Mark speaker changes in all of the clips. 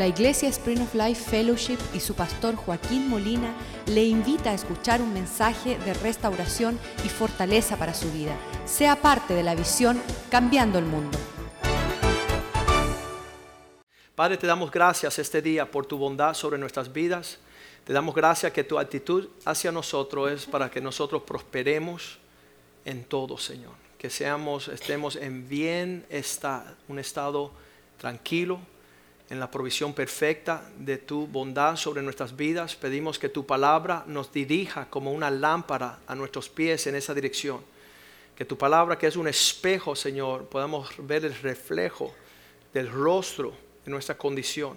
Speaker 1: La Iglesia Spring of Life Fellowship y su pastor Joaquín Molina le invita a escuchar un mensaje de restauración y fortaleza para su vida. Sea parte de la visión Cambiando el Mundo.
Speaker 2: Padre, te damos gracias este día por tu bondad sobre nuestras vidas. Te damos gracias que tu actitud hacia nosotros es para que nosotros prosperemos en todo, Señor. Que seamos, estemos en bien, está, un estado tranquilo, en la provisión perfecta de tu bondad sobre nuestras vidas. Pedimos que tu palabra nos dirija como una lámpara a nuestros pies en esa dirección. Que tu palabra, que es un espejo, Señor, podamos ver el reflejo del rostro de nuestra condición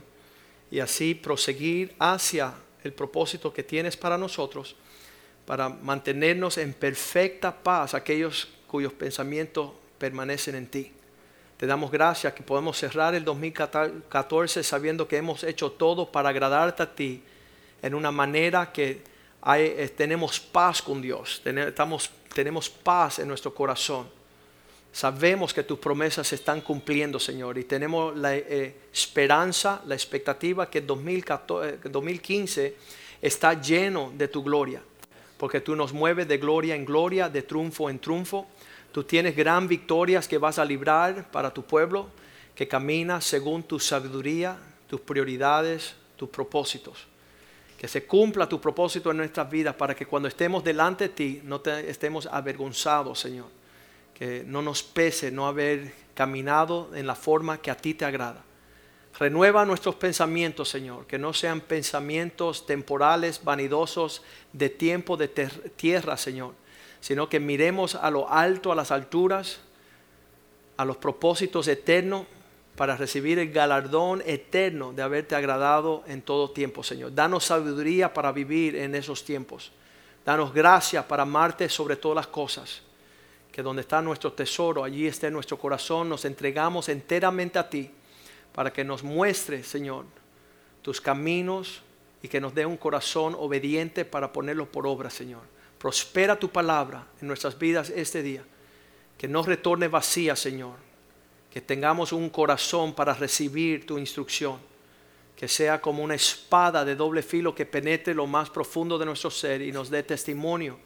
Speaker 2: y así proseguir hacia el propósito que tienes para nosotros, para mantenernos en perfecta paz aquellos cuyos pensamientos permanecen en ti. Te damos gracias que podemos cerrar el 2014 sabiendo que hemos hecho todo para agradarte a ti en una manera que eh, tenemos paz con Dios, tenemos, tenemos paz en nuestro corazón. Sabemos que tus promesas se están cumpliendo, Señor, y tenemos la eh, esperanza, la expectativa que el 2015 eh, está lleno de tu gloria, porque tú nos mueves de gloria en gloria, de triunfo en triunfo Tú tienes gran victorias que vas a librar para tu pueblo, que camina según tu sabiduría, tus prioridades, tus propósitos. Que se cumpla tu propósito en nuestras vidas para que cuando estemos delante de ti no te estemos avergonzados, Señor. Que no nos pese no haber caminado en la forma que a ti te agrada. Renueva nuestros pensamientos, Señor, que no sean pensamientos temporales, vanidosos, de tiempo, de tierra, Señor, sino que miremos a lo alto, a las alturas, a los propósitos eternos para recibir el galardón eterno de haberte agradado en todo tiempo, Señor. Danos sabiduría para vivir en esos tiempos. Danos gracia para amarte sobre todas las cosas. Que donde está nuestro tesoro, allí esté nuestro corazón. Nos entregamos enteramente a ti para que nos muestre, Señor, tus caminos y que nos dé un corazón obediente para ponerlo por obra, Señor. Prospera tu palabra en nuestras vidas este día. Que no retorne vacía, Señor. Que tengamos un corazón para recibir tu instrucción. Que sea como una espada de doble filo que penetre lo más profundo de nuestro ser y nos dé testimonio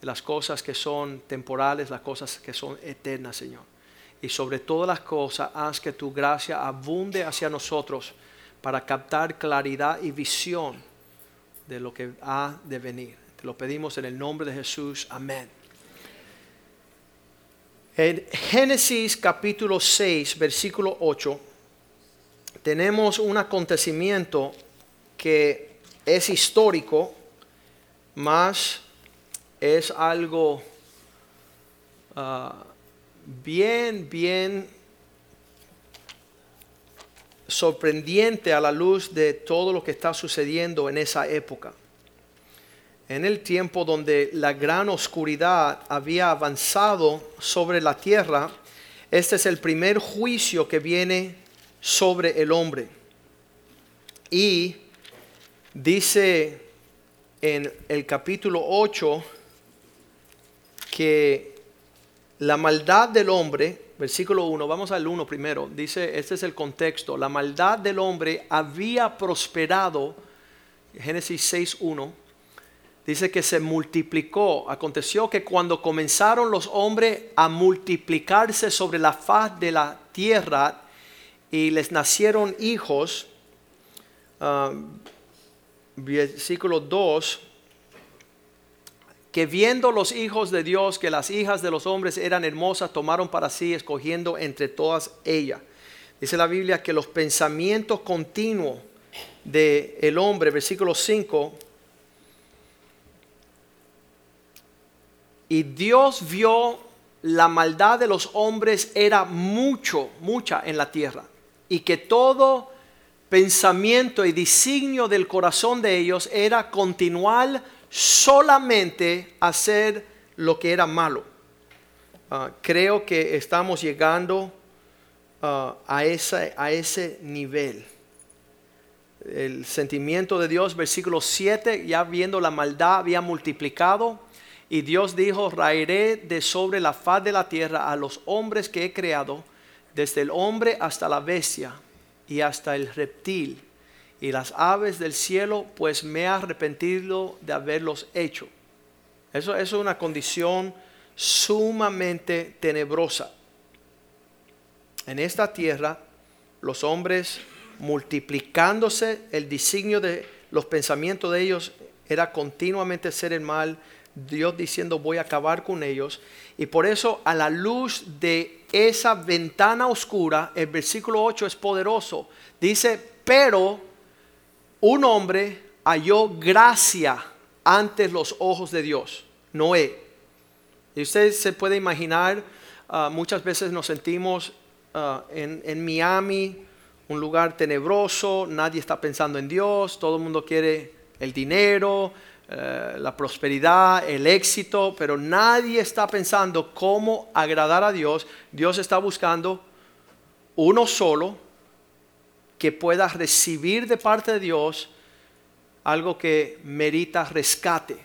Speaker 2: de las cosas que son temporales, las cosas que son eternas, Señor. Y sobre todas las cosas, haz que tu gracia abunde hacia nosotros para captar claridad y visión de lo que ha de venir lo pedimos en el nombre de Jesús. Amén. En Génesis capítulo 6, versículo 8, tenemos un acontecimiento que es histórico, más es algo ah, bien, bien sorprendente a la luz de todo lo que está sucediendo en esa época en el tiempo donde la gran oscuridad había avanzado sobre la tierra, este es el primer juicio que viene sobre el hombre. Y dice en el capítulo 8 que la maldad del hombre, versículo 1, vamos al 1 primero, dice, este es el contexto, la maldad del hombre había prosperado, Génesis 6, 1, dice que se multiplicó. Aconteció que cuando comenzaron los hombres a multiplicarse sobre la faz de la tierra y les nacieron hijos, ah, versículo 2, que viendo los hijos de Dios que las hijas de los hombres eran hermosas, tomaron para sí, escogiendo entre todas ellas. Dice la Biblia que los pensamientos continuos del el hombre, versículo 5, Y Dios vio la maldad de los hombres era mucho, mucha en la tierra. Y que todo pensamiento y designio del corazón de ellos era continuar solamente hacer lo que era malo. Ah, creo que estamos llegando ah, a, a ese nivel. El sentimiento de Dios, versículo 7, ya viendo la maldad había multiplicado y Dios dijo, raeré de sobre la faz de la tierra a los hombres que he creado, desde el hombre hasta la bestia y hasta el reptil y las aves del cielo, pues me he arrepentido de haberlos hecho. Eso, es una condición sumamente tenebrosa. En esta tierra, los hombres multiplicándose, el designio de los pensamientos de ellos era continuamente ser el mal, Dios diciendo voy a acabar con ellos. Y por eso a la luz de esa ventana oscura, el versículo 8 es poderoso. Dice, pero un hombre halló gracia ante los ojos de Dios, Noé. Y usted se puede imaginar, ah, muchas veces nos sentimos ah, en, en Miami, un lugar tenebroso, nadie está pensando en Dios, todo el mundo quiere el dinero, eh, la prosperidad, el éxito, pero nadie está pensando cómo agradar a Dios. Dios está buscando uno solo que pueda recibir de parte de Dios algo que merita rescate.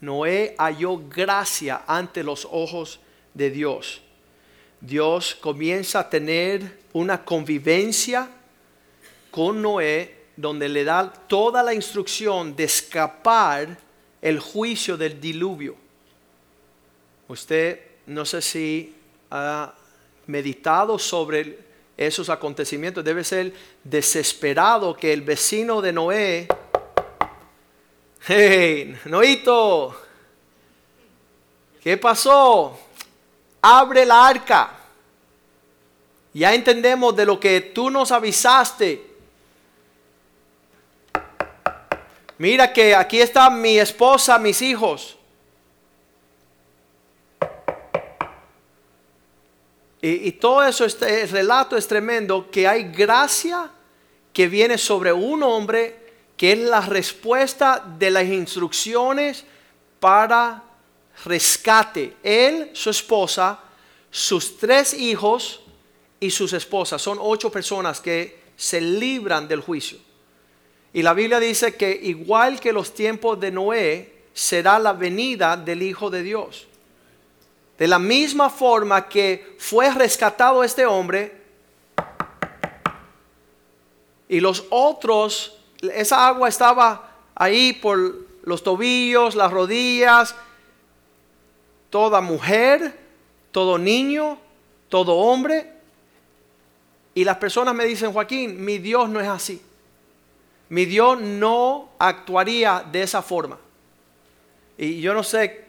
Speaker 2: Noé halló gracia ante los ojos de Dios. Dios comienza a tener una convivencia con Noé donde le da toda la instrucción de escapar el juicio del diluvio. Usted no sé si ha meditado sobre esos acontecimientos, debe ser desesperado que el vecino de Noé, hey, Noito, ¿qué pasó? Abre la arca. Ya entendemos de lo que tú nos avisaste Mira que aquí está mi esposa, mis hijos. Y, todo eso, este el relato es tremendo, que hay gracia que viene sobre un hombre, que es la respuesta de las instrucciones para rescate. Él, su esposa, sus tres hijos y sus esposas. Son ocho personas que se libran del juicio. Y la Biblia dice que igual que los tiempos de Noé, será la venida del Hijo de Dios. De la misma forma que fue rescatado este hombre y los otros, esa agua estaba ahí por los tobillos, las rodillas, toda mujer, todo niño, todo hombre. Y las personas me dicen, Joaquín, mi Dios no es así mi Dios no actuaría de esa forma. Y yo no sé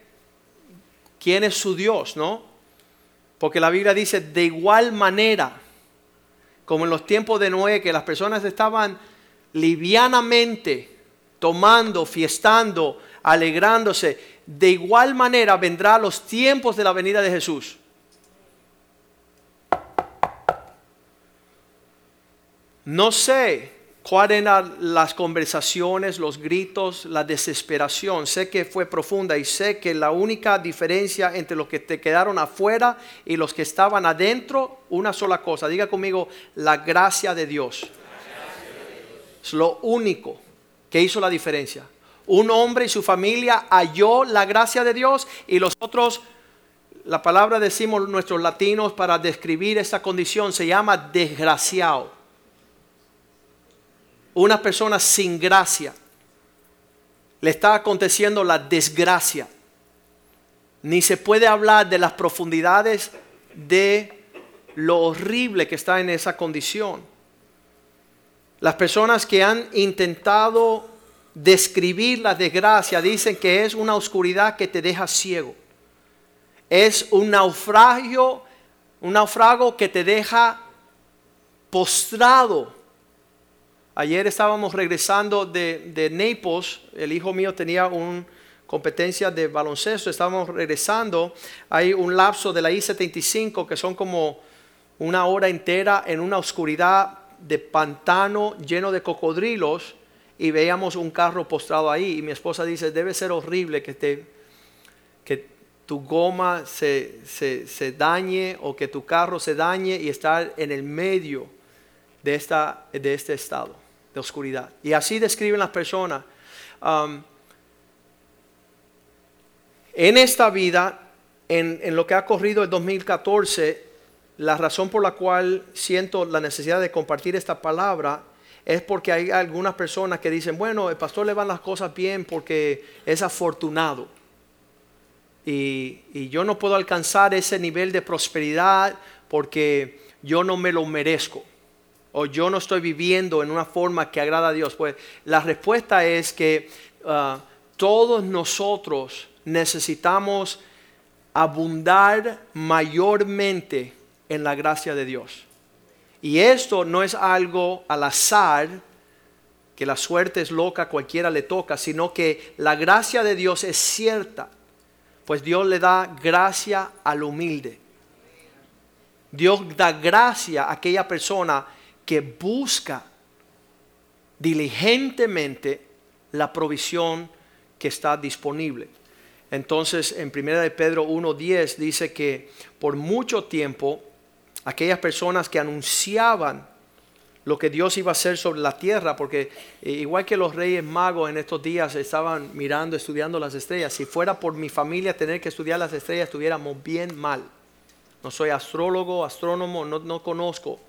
Speaker 2: quién es su Dios, ¿no? Porque la Biblia dice, de igual manera, como en los tiempos de Noé, que las personas estaban livianamente tomando, fiestando, alegrándose, de igual manera vendrá los tiempos de la venida de Jesús. No sé cuáles eran las conversaciones, los gritos, la desesperación. Sé que fue profunda y sé que la única diferencia entre los que te quedaron afuera y los que estaban adentro, una sola cosa. Diga conmigo, la gracia de Dios. Es lo único que hizo la diferencia. Un hombre y su familia halló la gracia de Dios y los otros, la palabra decimos nuestros latinos para describir esa condición se llama desgraciado una persona sin gracia, le está aconteciendo la desgracia. Ni se puede hablar de las profundidades de lo horrible que está en esa condición. Las personas que han intentado describir la desgracia dicen que es una oscuridad que te deja ciego. Es un naufragio, un naufrago que te deja postrado Ayer estábamos regresando de, de Naples, el hijo mío tenía una competencia de baloncesto, estábamos regresando, hay un lapso de la I-75 que son como una hora entera en una oscuridad de pantano lleno de cocodrilos y veíamos un carro postrado ahí. Y mi esposa dice, debe ser horrible que, te, que tu goma se, se, se dañe o que tu carro se dañe y estar en el medio de, esta, de este estado de oscuridad. Y así describen las personas. Um, en esta vida, en, en, lo que ha corrido el 2014, la razón por la cual siento la necesidad de compartir esta palabra es porque hay algunas personas que dicen, bueno, el pastor le van las cosas bien porque es afortunado. Y, y yo no puedo alcanzar ese nivel de prosperidad porque yo no me lo merezco o yo no estoy viviendo en una forma que agrada a Dios? Pues la respuesta es que ah, todos nosotros necesitamos abundar mayormente en la gracia de Dios. Y esto no es algo al azar, que la suerte es loca, cualquiera le toca, sino que la gracia de Dios es cierta, pues Dios le da gracia al humilde. Dios da gracia a aquella persona que busca diligentemente la provisión que está disponible. Entonces, en 1 de Pedro 1.10 dice que por mucho tiempo aquellas personas que anunciaban lo que Dios iba a hacer sobre la tierra, porque eh, igual que los reyes magos en estos días estaban mirando, estudiando las estrellas, si fuera por mi familia tener que estudiar las estrellas, estuviéramos bien mal. No soy astrólogo, astrónomo, no, no conozco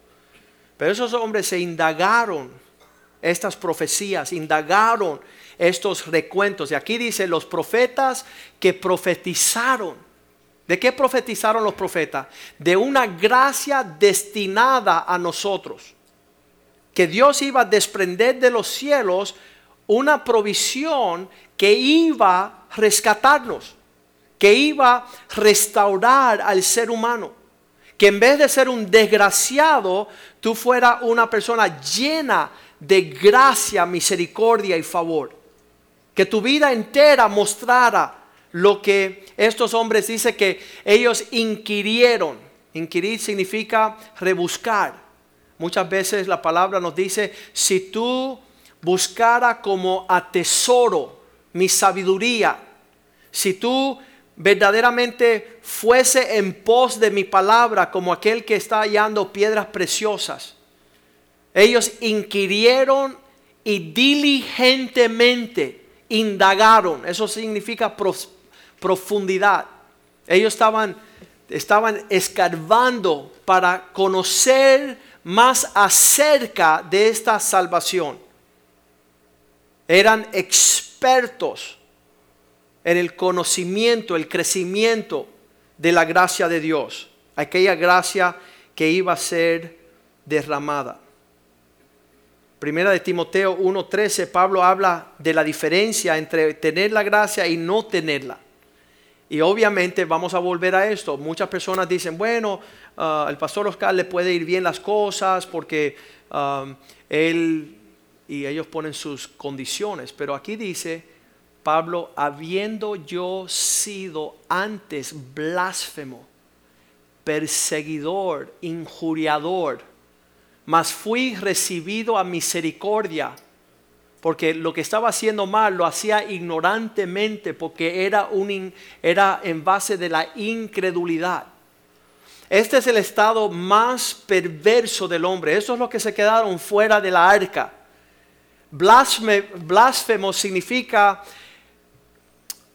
Speaker 2: pero esos hombres se indagaron estas profecías, indagaron estos recuentos. Y aquí dice los profetas que profetizaron. ¿De qué profetizaron los profetas? De una gracia destinada a nosotros. Que Dios iba a desprender de los cielos una provisión que iba a rescatarnos, que iba a restaurar al ser humano que en vez de ser un desgraciado, tú fueras una persona llena de gracia, misericordia y favor. Que tu vida entera mostrara lo que estos hombres dicen que ellos inquirieron. Inquirir significa rebuscar. Muchas veces la palabra nos dice, si tú buscara como atesoro mi sabiduría, si tú verdaderamente fuese en pos de mi palabra como aquel que está hallando piedras preciosas. Ellos inquirieron y diligentemente indagaron. Eso significa profundidad. Ellos estaban, estaban escarbando para conocer más acerca de esta salvación. Eran expertos en el conocimiento, el crecimiento de la gracia de Dios, aquella gracia que iba a ser derramada. Primera de Timoteo 1:13, Pablo habla de la diferencia entre tener la gracia y no tenerla. Y obviamente vamos a volver a esto. Muchas personas dicen, bueno, uh, el pastor Oscar le puede ir bien las cosas porque um, él y ellos ponen sus condiciones. Pero aquí dice, Pablo, habiendo yo sido antes blasfemo, perseguidor, injuriador, mas fui recibido a misericordia, porque lo que estaba haciendo mal lo hacía ignorantemente, porque era, un, era en base de la incredulidad. Este es el estado más perverso del hombre. Eso es lo que se quedaron fuera de la arca. blasfemo significa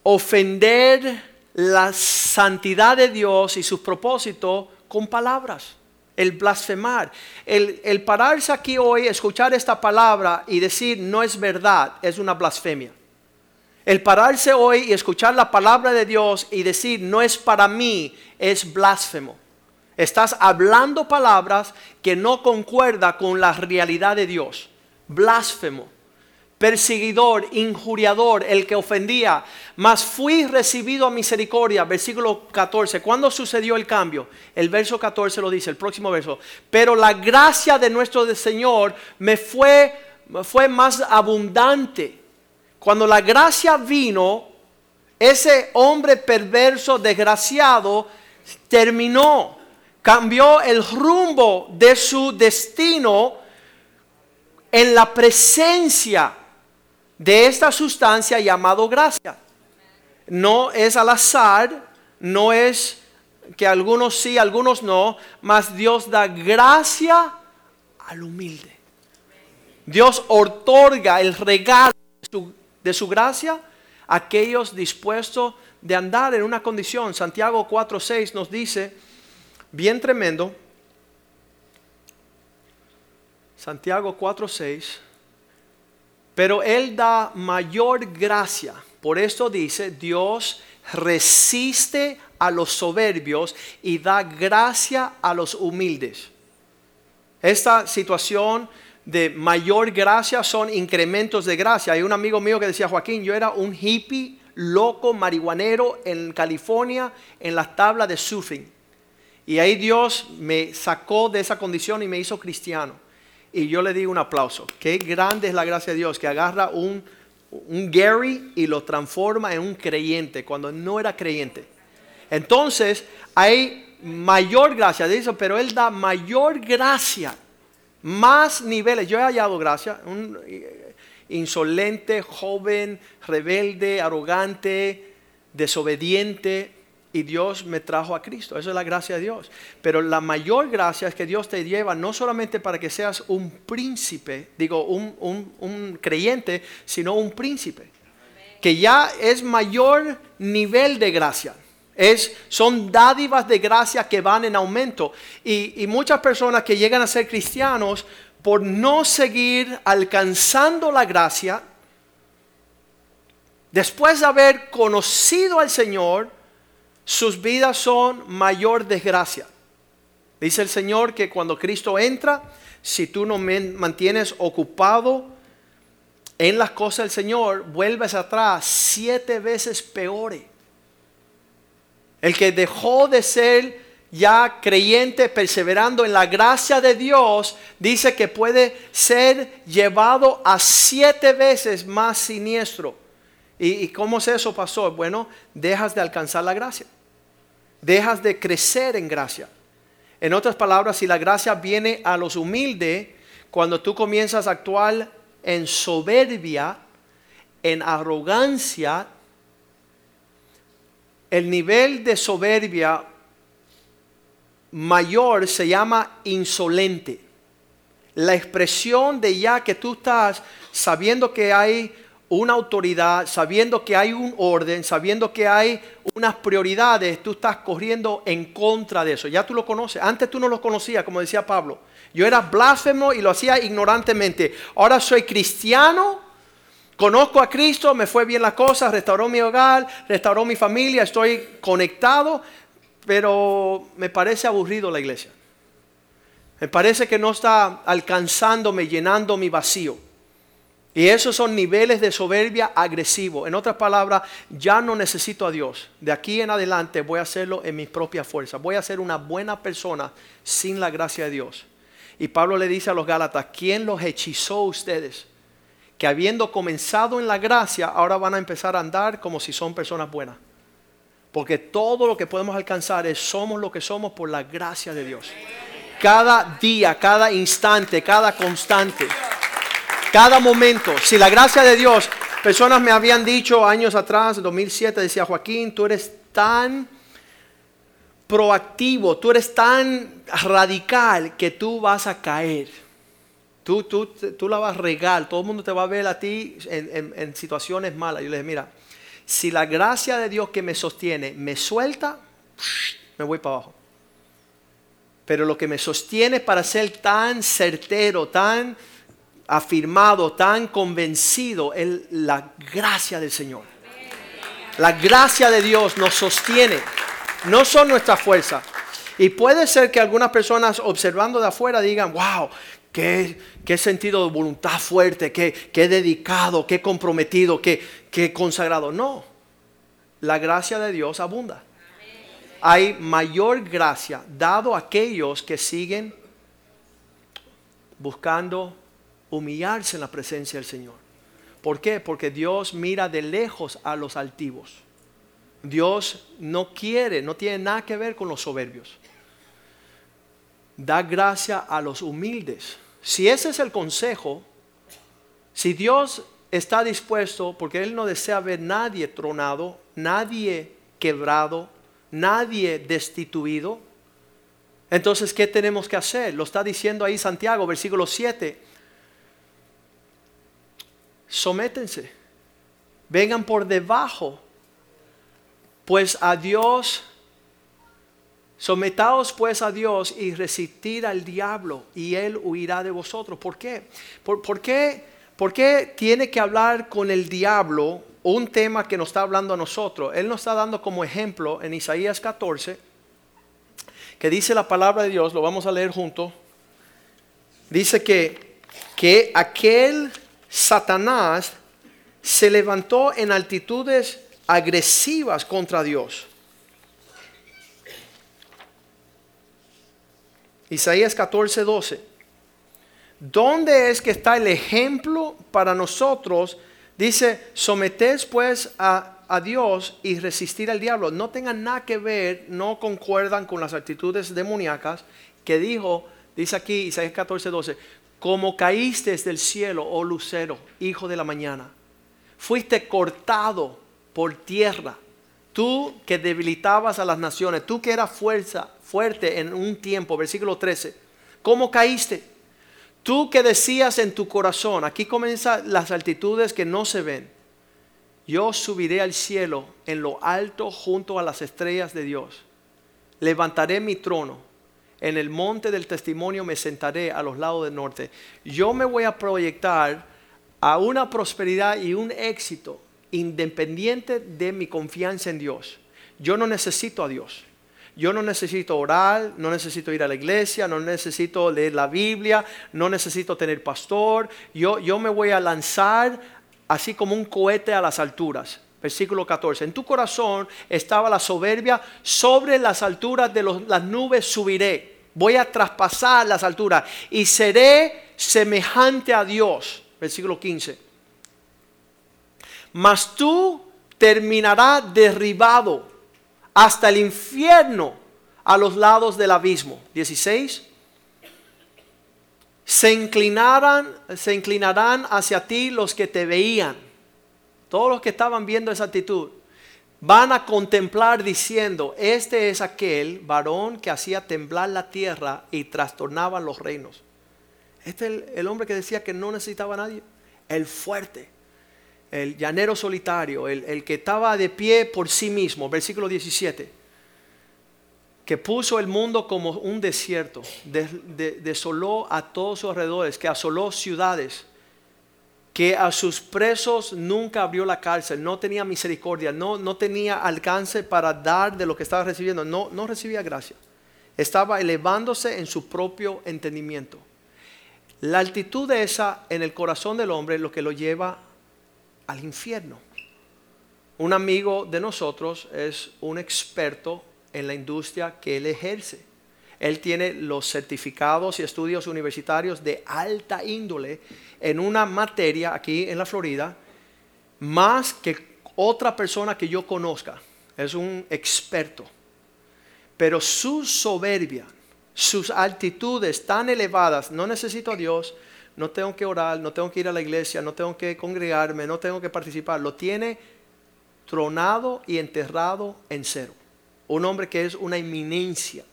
Speaker 2: ofender la santidad de Dios y sus propósitos con palabras. El blasfemar. El, pararse aquí hoy, escuchar esta palabra y decir no es verdad, es una blasfemia. El pararse hoy y escuchar la palabra de Dios y decir no es para mí, es blasfemo. Estás hablando palabras que no concuerda con la realidad de Dios. Blasfemo perseguidor, injuriador, el que ofendía, mas fui recibido a misericordia. Versículo 14. ¿Cuándo sucedió el cambio? El verso 14 lo dice, el próximo verso. Pero la gracia de nuestro Señor me fue, fue más abundante. Cuando la gracia vino, ese hombre perverso, desgraciado, terminó, cambió el rumbo de su destino en la presencia de esta sustancia llamado gracia. No es al azar, no es que algunos sí, algunos no, mas Dios da gracia al humilde. Dios otorga el regalo de su, gracia a aquellos dispuestos de andar en una condición. Santiago 4:6 nos dice, bien tremendo, Santiago 4:6. Pero Él da mayor gracia. Por esto dice, Dios resiste a los soberbios y da gracia a los humildes. Esta situación de mayor gracia son incrementos de gracia. Hay un amigo mío que decía, Joaquín, yo era un hippie loco marihuanero en California en las tablas de surfing. Y ahí Dios me sacó de esa condición y me hizo cristiano. Y yo le digo un aplauso. Qué grande es la gracia de Dios que agarra un, un Gary y lo transforma en un creyente cuando no era creyente. Entonces hay mayor gracia, dice, pero Él da mayor gracia, más niveles. Yo he hallado gracia, un eh, insolente, joven, rebelde, arrogante, desobediente, y Dios me trajo a Cristo. Eso es la gracia de Dios. Pero la mayor gracia es que Dios te lleva no solamente para que seas un príncipe, digo, un, un creyente, sino un príncipe. Que ya es mayor nivel de gracia. Es, son dádivas de gracia que van en aumento. Y, y muchas personas que llegan a ser cristianos, por no seguir alcanzando la gracia, después de haber conocido al Señor, sus vidas son mayor desgracia. Dice el Señor que cuando Cristo entra, si tú no mantienes ocupado en las cosas del Señor, vuelves atrás siete veces peores. El que dejó de ser ya creyente, perseverando en la gracia de Dios, dice que puede ser llevado a siete veces más siniestro. ¿Y, cómo es eso, pastor? Bueno, dejas de alcanzar la gracia. Dejas de crecer en gracia. En otras palabras, si la gracia viene a los humildes, cuando tú comienzas a actuar en soberbia, en arrogancia, el nivel de soberbia mayor se llama insolente. La expresión de ya que tú estás sabiendo que hay una autoridad, sabiendo que hay un orden, sabiendo que hay unas prioridades, tú estás corriendo en contra de eso. Ya tú lo conoces. Antes tú no lo conocías, como decía Pablo. Yo era blasfemo y lo hacía ignorantemente. Ahora soy cristiano Conozco a Cristo, me fue bien la cosa, restauró mi hogar, restauró mi familia, estoy conectado, pero me parece aburrido la iglesia. Me parece que no está alcanzándome, llenando mi vacío. Y esos son niveles de soberbia agresivo. En otras palabras, ya no necesito a Dios. De aquí en adelante voy a hacerlo en mis propias fuerzas. Voy a ser una buena persona sin la gracia de Dios. Y Pablo le dice a los Gálatas, ¿quién los hechizó a ustedes? que habiendo comenzado en la gracia, ahora van a empezar a andar como si son personas buenas. Porque todo lo que podemos alcanzar es somos lo que somos por la gracia de Dios. Cada día, cada instante, cada constante, cada momento. Si la gracia de Dios, personas me habían dicho años atrás, 2007, decía Joaquín, tú eres tan proactivo, tú eres tan radical que tú vas a caer. Tú, tú, tú la vas a regar, todo el mundo te va a ver a ti en, situaciones malas. Yo le dije, mira, si la gracia de Dios que me sostiene me suelta, me voy para abajo. Pero lo que me sostiene para ser tan certero, tan afirmado, tan convencido, es la gracia del Señor. La gracia de Dios nos sostiene, no son nuestra fuerza. Y puede ser que algunas personas observando de afuera digan, wow, qué, sentido de voluntad fuerte, qué, qué dedicado, qué comprometido, qué, qué consagrado. No, la gracia de Dios abunda. Hay mayor gracia dado a aquellos que siguen buscando humillarse en la presencia del Señor. ¿Por qué? Porque Dios mira de lejos a los altivos. Dios no quiere, no tiene nada que ver con los soberbios da gracia a los humildes. Si ese es el consejo, si Dios está dispuesto, porque Él no desea ver nadie tronado, nadie quebrado, nadie destituido, entonces, ¿qué tenemos que hacer? Lo está diciendo ahí Santiago, versículo 7. Sométense, vengan por debajo, pues a Dios Sometaos pues a Dios y resistir al diablo y él huirá de vosotros. ¿Por qué? ¿Por, qué, ¿Por qué tiene que hablar con el diablo un tema que nos está hablando a nosotros? Él nos está dando como ejemplo en Isaías 14, que dice la palabra de Dios, lo vamos a leer juntos. Dice que, que aquel Satanás se levantó en altitudes agresivas contra Dios Isaías 14, 12. ¿Dónde es que está el ejemplo para nosotros? Dice, sometés pues a, Dios y resistir al diablo. No tengan nada que ver, no concuerdan con las actitudes demoníacas que dijo, dice aquí Isaías 14, 12, como caíste del cielo, oh lucero, hijo de la mañana, fuiste cortado por tierra, tú que debilitabas a las naciones, tú que eras fuerza, fuerte en un tiempo, versículo 13. ¿Cómo caíste? Tú que decías en tu corazón, aquí comienzan las altitudes que no se ven. Yo subiré al cielo en lo alto junto a las estrellas de Dios. Levantaré mi trono. En el monte del testimonio me sentaré a los lados del norte. Yo me voy a proyectar a una prosperidad y un éxito independiente de mi confianza en Dios. Yo no necesito a Dios. Yo no necesito orar, no necesito ir a la iglesia, no necesito leer la Biblia, no necesito tener pastor. Yo, yo me voy a lanzar así como un cohete a las alturas. Versículo 14. En tu corazón estaba la soberbia, sobre las alturas de las nubes subiré. Voy a traspasar las alturas y seré semejante a Dios. Versículo 15. Mas tú terminarás derribado hasta el infierno a los lados del abismo. 16. Se inclinarán, se inclinarán hacia ti los que te veían. Todos los que estaban viendo esa actitud van a contemplar diciendo, este es aquel varón que hacía temblar la tierra y trastornaba los reinos. Este es el, el hombre que decía que no necesitaba a nadie, el fuerte el llanero solitario, el, que estaba de pie por sí mismo, versículo 17, que puso el mundo como un desierto, desoló a todos sus alrededores, que asoló ciudades, que a sus presos nunca abrió la cárcel, no tenía misericordia, no, no tenía alcance para dar de lo que estaba recibiendo, no, no recibía gracia, estaba elevándose en su propio entendimiento. La altitud de esa en el corazón del hombre lo que lo lleva al infierno. Un amigo de nosotros es un experto en la industria que él ejerce. Él tiene los certificados y estudios universitarios de alta índole en una materia aquí en la Florida, más que otra persona que yo conozca. Es un experto. Pero su soberbia, sus altitudes tan elevadas, no necesito a Dios, no tengo que orar, no tengo que ir a la iglesia, no tengo que congregarme, no tengo que participar. Lo tiene tronado y enterrado en cero. Un hombre que es una eminencia.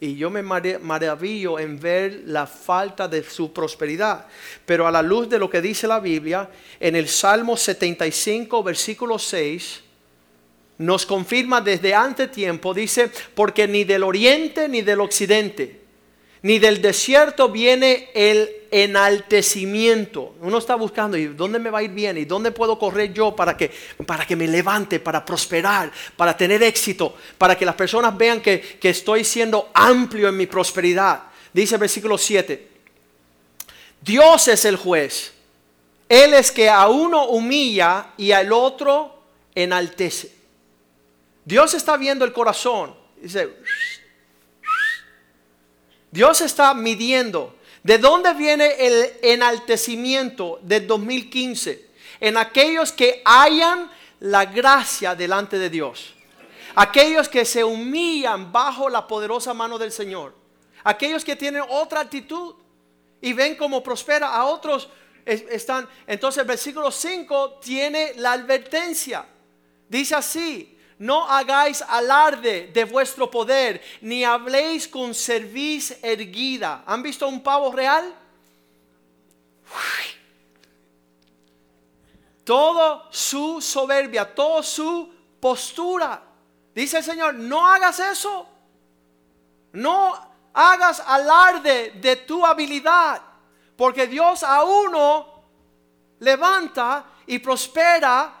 Speaker 2: Y yo me maravillo en ver la falta de su prosperidad. Pero a la luz de lo que dice la Biblia, en el Salmo 75, versículo 6, nos confirma desde antes tiempo, dice, porque ni del oriente ni del occidente ni del desierto viene el enaltecimiento. Uno está buscando, ¿y dónde me va a ir bien? ¿Y dónde puedo correr yo para que, para que me levante, para prosperar, para tener éxito, para que las personas vean que, que estoy siendo amplio en mi prosperidad? Dice el versículo 7. Dios es el juez. Él es que a uno humilla y al otro enaltece. Dios está viendo el corazón. Dice, Dios está midiendo. ¿De dónde viene el enaltecimiento del 2015? En aquellos que hayan la gracia delante de Dios. Aquellos que se humillan bajo la poderosa mano del Señor. Aquellos que tienen otra actitud y ven cómo prospera a otros. Están, entonces el versículo 5 tiene la advertencia. Dice así, no hagáis alarde de vuestro poder, ni habléis con cerviz erguida. ¿Han visto un pavo real? Todo su soberbia, toda su postura Dice el Señor, no hagas eso. No hagas alarde de tu habilidad, porque Dios a uno levanta y prospera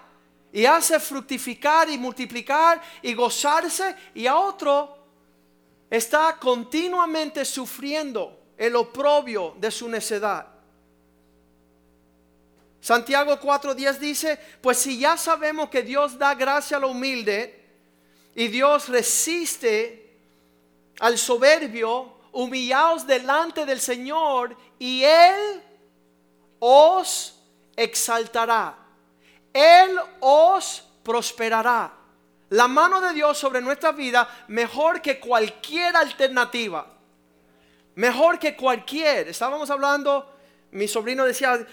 Speaker 2: y hace fructificar y multiplicar y gozarse y a otro está continuamente sufriendo el oprobio de su necedad. Santiago 4:10 dice, pues si ya sabemos que Dios da gracia a lo humilde y Dios resiste al soberbio, humillaos delante del Señor y Él os exaltará. Él os prosperará. La mano de Dios sobre nuestra vida mejor que cualquier alternativa. Mejor que cualquier. Estábamos hablando mi sobrino decía,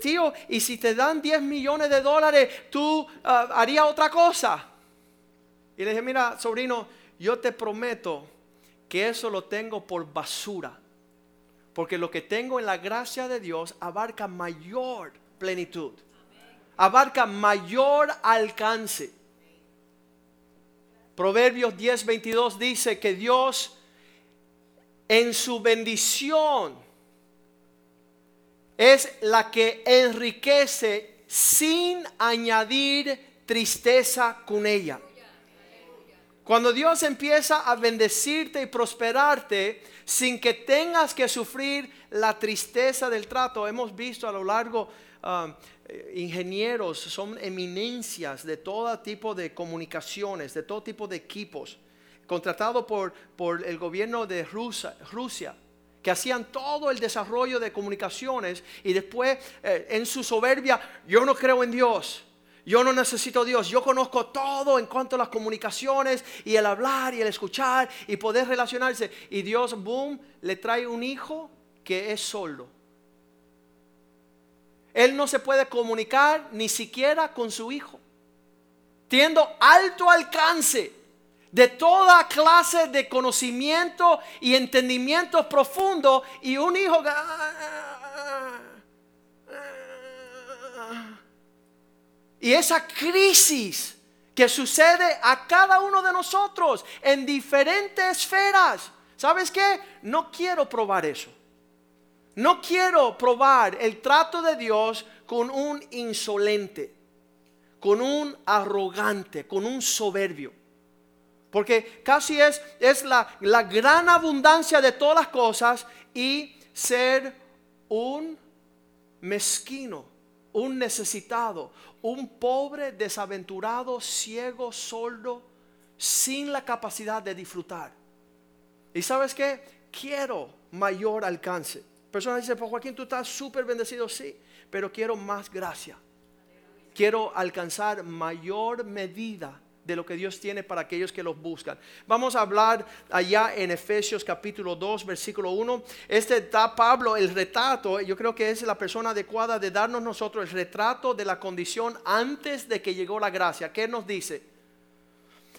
Speaker 2: tío, y si te dan 10 millones de dólares, tú ah, harías otra cosa. Y le dije, mira, sobrino, yo te prometo que eso lo tengo por basura. Porque lo que tengo en la gracia de Dios abarca mayor plenitud. Abarca mayor alcance. Proverbios 10, 22 dice que Dios en su bendición es la que enriquece sin añadir tristeza con ella. Cuando Dios empieza a bendecirte y prosperarte sin que tengas que sufrir la tristeza del trato, hemos visto a lo largo um, ingenieros, son eminencias de todo tipo de comunicaciones, de todo tipo de equipos, contratados por, por el gobierno de Rusia, Rusia que hacían todo el desarrollo de comunicaciones y después eh, en su soberbia, yo no creo en Dios. Yo no necesito Dios, yo conozco todo en cuanto a las comunicaciones y el hablar y el escuchar y poder relacionarse. Y Dios, boom, le trae un hijo que es solo. Él no se puede comunicar ni siquiera con su hijo, teniendo alto alcance de toda clase de conocimiento y entendimiento profundo y un hijo y esa crisis que sucede a cada uno de nosotros en diferentes esferas. ¿Sabes qué? No quiero probar eso. No quiero probar el trato de Dios con un insolente, con un arrogante, con un soberbio. Porque casi es, es la, la gran abundancia de todas las cosas y ser un mezquino, un necesitado, un pobre, desaventurado, ciego, sordo, sin la capacidad de disfrutar. ¿Y sabes qué? Quiero mayor alcance. Personas dicen, pues Joaquín, tú estás súper bendecido, sí, pero quiero más gracia. Quiero alcanzar mayor medida de lo que Dios tiene para aquellos que los buscan. Vamos a hablar allá en Efesios capítulo 2, versículo 1. Este da Pablo el retrato, yo creo que es la persona adecuada de darnos nosotros el retrato de la condición antes de que llegó la gracia. ¿Qué nos dice?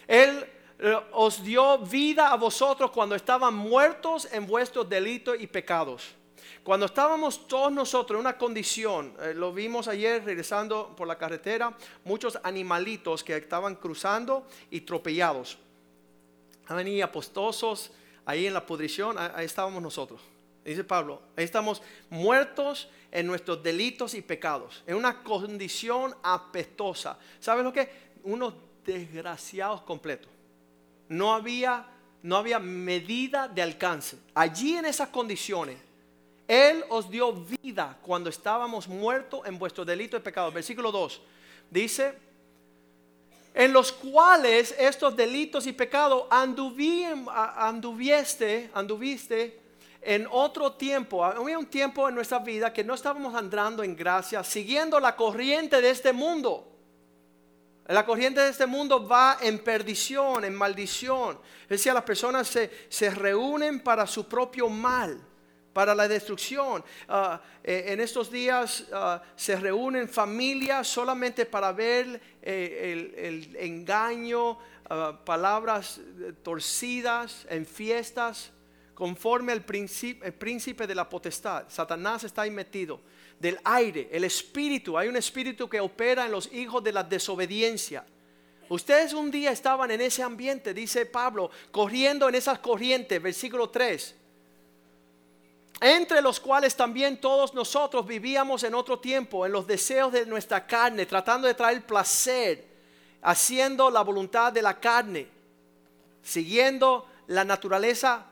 Speaker 2: Él eh, os dio vida a vosotros cuando estaban muertos en vuestros delitos y pecados cuando estábamos todos nosotros en una condición, eh, lo vimos ayer regresando por la carretera, muchos animalitos que estaban cruzando y tropellados. Venían apostosos ahí en la pudrición, ahí estábamos nosotros. Dice Pablo, ahí estamos muertos en nuestros delitos y pecados, en una condición apestosa. ¿Sabes lo que? Unos desgraciados completos. No había, no había medida de alcance. Allí en esas condiciones, él os dio vida cuando estábamos muertos en vuestro delito y pecado. Versículo 2 dice, en los cuales estos delitos y pecados anduviste, anduviste en otro tiempo. Había un tiempo en nuestra vida que no estábamos andando en gracia, siguiendo la corriente de este mundo. La corriente de este mundo va en perdición, en maldición. Es decir, las personas se, se reúnen para su propio mal para la destrucción. Ah, eh, en estos días ah, se reúnen familias solamente para ver eh, el, engaño, ah, palabras eh, torcidas en fiestas, conforme al príncipe, príncipe de la potestad. Satanás está ahí metido. Del aire, el espíritu, hay un espíritu que opera en los hijos de la desobediencia. Ustedes un día estaban en ese ambiente, dice Pablo, corriendo en esas corrientes, versículo 3. Entre los cuales también todos nosotros vivíamos en otro tiempo, en los deseos de nuestra carne, tratando de traer placer, haciendo la voluntad de la carne, siguiendo la naturaleza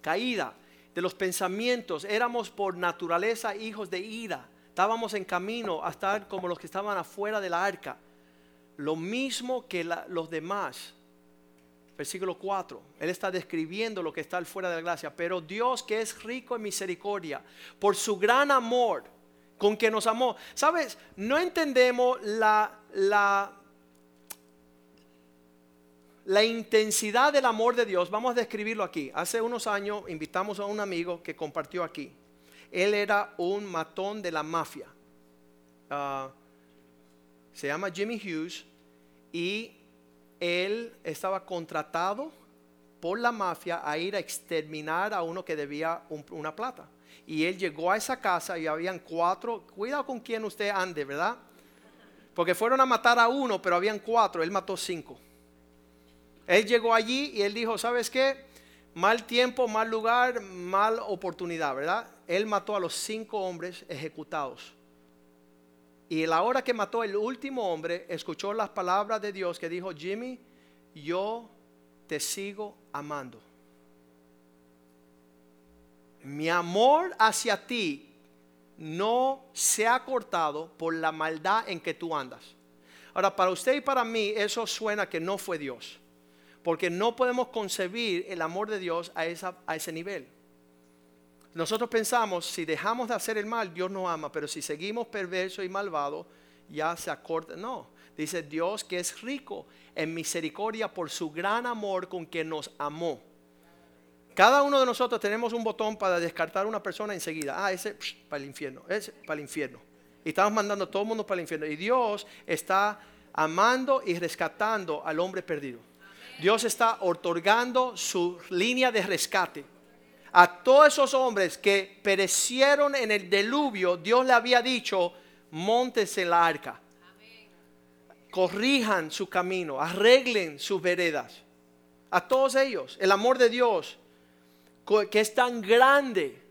Speaker 2: caída de los pensamientos. Éramos por naturaleza hijos de ira. Estábamos en camino a estar como los que estaban afuera de la arca. Lo mismo que los demás. Versículo 4. Él está describiendo lo que está al fuera de la gracia. Pero Dios que es rico en misericordia, por su gran amor con que nos amó. ¿Sabes? No entendemos la, la, intensidad del amor de Dios. Vamos a describirlo aquí. Hace unos años invitamos a un amigo que compartió aquí. Él era un matón de la mafia. Ah, se llama Jimmy Hughes y él estaba contratado por la mafia a ir a exterminar a uno que debía una plata. Y él llegó a esa casa y habían cuatro, cuidado con quien usted ande, ¿verdad? Porque fueron a matar a uno, pero habían cuatro, él mató cinco. Él llegó allí y él dijo, ¿sabes qué? Mal tiempo, mal lugar, mal oportunidad, ¿verdad? Él mató a los cinco hombres ejecutados. Y la hora que mató el último hombre, escuchó las palabras de Dios que dijo, Jimmy, yo te sigo amando. Mi amor hacia ti no se ha cortado por la maldad en que tú andas. Ahora, para usted y para mí eso suena que no fue Dios, porque no podemos concebir el amor de Dios a, a ese nivel. Nosotros pensamos, si dejamos de hacer el mal, Dios nos ama, pero si seguimos perverso y malvado, ya se acorta. No, dice Dios que es rico en misericordia por su gran amor con que nos amó. Cada uno de nosotros tenemos un botón para descartar una persona enseguida. Ah, ese para el infierno, ese para el infierno. Y estamos mandando a todo el mundo para el infierno. Y Dios está amando y rescatando al hombre perdido. Dios está otorgando su línea de rescate a todos esos hombres que perecieron en el diluvio, Dios le había dicho, montes en la arca. Corrijan su camino, arreglen sus veredas. A todos ellos, el amor de Dios, que es tan grande,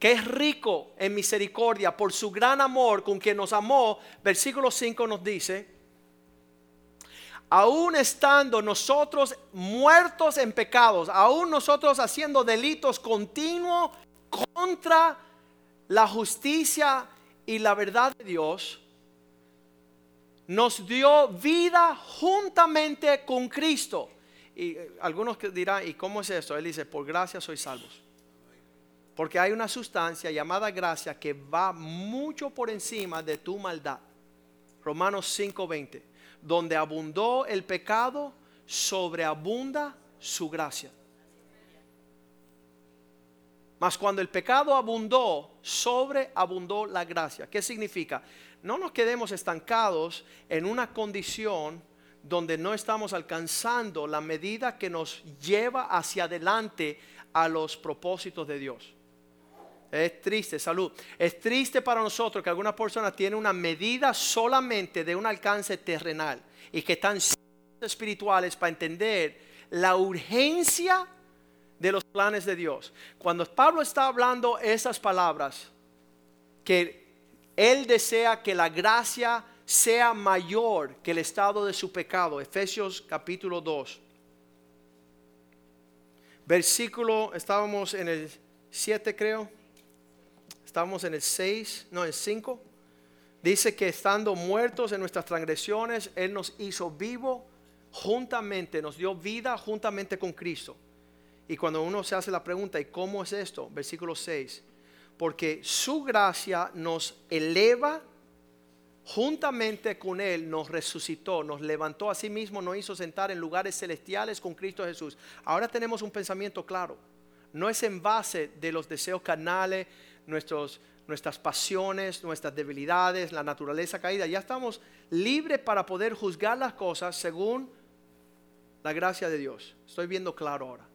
Speaker 2: que es rico en misericordia, por su gran amor con que nos amó, versículo 5 nos dice, aún estando nosotros muertos en pecados, aún nosotros haciendo delitos continuos contra la justicia y la verdad de Dios, nos dio vida juntamente con Cristo. Y eh, algunos dirán, ¿y cómo es eso? Él dice, por gracia sois salvos. Porque hay una sustancia llamada gracia que va mucho por encima de tu maldad. Romanos 5:20 donde abundó el pecado, sobreabunda su gracia. Mas cuando el pecado abundó, sobreabundó la gracia. ¿Qué significa? No nos quedemos estancados en una condición donde no estamos alcanzando la medida que nos lleva hacia adelante a los propósitos de Dios. Es triste, salud. Es triste para nosotros que algunas personas tienen una medida solamente de un alcance terrenal y que están espirituales para entender la urgencia de los planes de Dios. Cuando Pablo está hablando esas palabras, que él desea que la gracia sea mayor que el estado de su pecado, Efesios capítulo 2. Versículo, estábamos en el 7 creo. Estamos en el 6, no, en 5. Dice que estando muertos en nuestras transgresiones, Él nos hizo vivo juntamente, nos dio vida juntamente con Cristo. Y cuando uno se hace la pregunta, ¿y cómo es esto? Versículo 6. Porque su gracia nos eleva juntamente con Él, nos resucitó, nos levantó a sí mismo, nos hizo sentar en lugares celestiales con Cristo Jesús. Ahora tenemos un pensamiento claro. No es en base de los deseos carnales, nuestros, nuestras pasiones, nuestras debilidades, la naturaleza caída. Ya estamos libres para poder juzgar las cosas según la gracia de Dios. Estoy viendo claro ahora.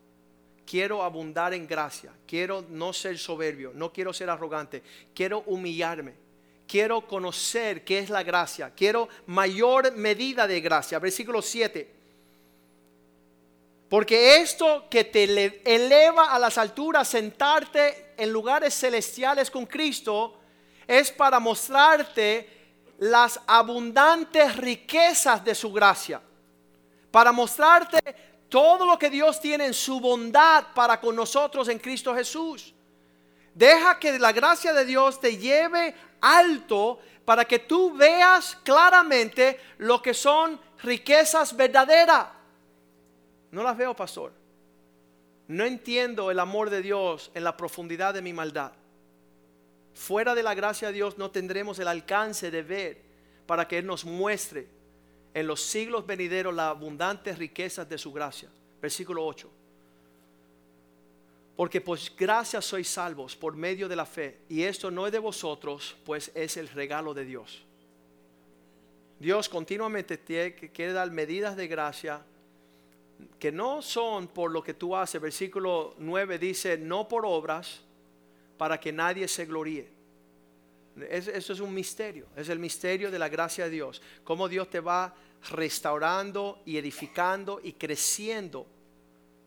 Speaker 2: Quiero abundar en gracia. Quiero no ser soberbio. No quiero ser arrogante. Quiero humillarme. quiero conocer qué es la gracia, quiero mayor medida de gracia. Versículo 7. Porque esto que te eleva a las alturas, sentarte en lugares celestiales con Cristo, es para mostrarte las abundantes riquezas de su gracia. Para mostrarte todo lo que Dios tiene en su bondad para con nosotros en Cristo Jesús. Deja que la gracia de Dios te lleve alto para que tú veas claramente lo que son riquezas verdaderas. No las veo, pastor. No entiendo el amor de Dios en la profundidad de mi maldad. Fuera de la gracia de Dios no tendremos el alcance de ver para que Él nos muestre en los siglos venideros las abundantes riquezas de su gracia. Versículo 8. Porque pues gracias sois salvos por medio de la fe. Y esto no es de vosotros, pues es el regalo de Dios. Dios continuamente quiere dar medidas de gracia que no son por lo que tú haces. Versículo 9 dice, no por obras, para que nadie se gloríe. Eso es un misterio, es el misterio de la gracia de Dios. Cómo Dios te va restaurando y edificando y creciendo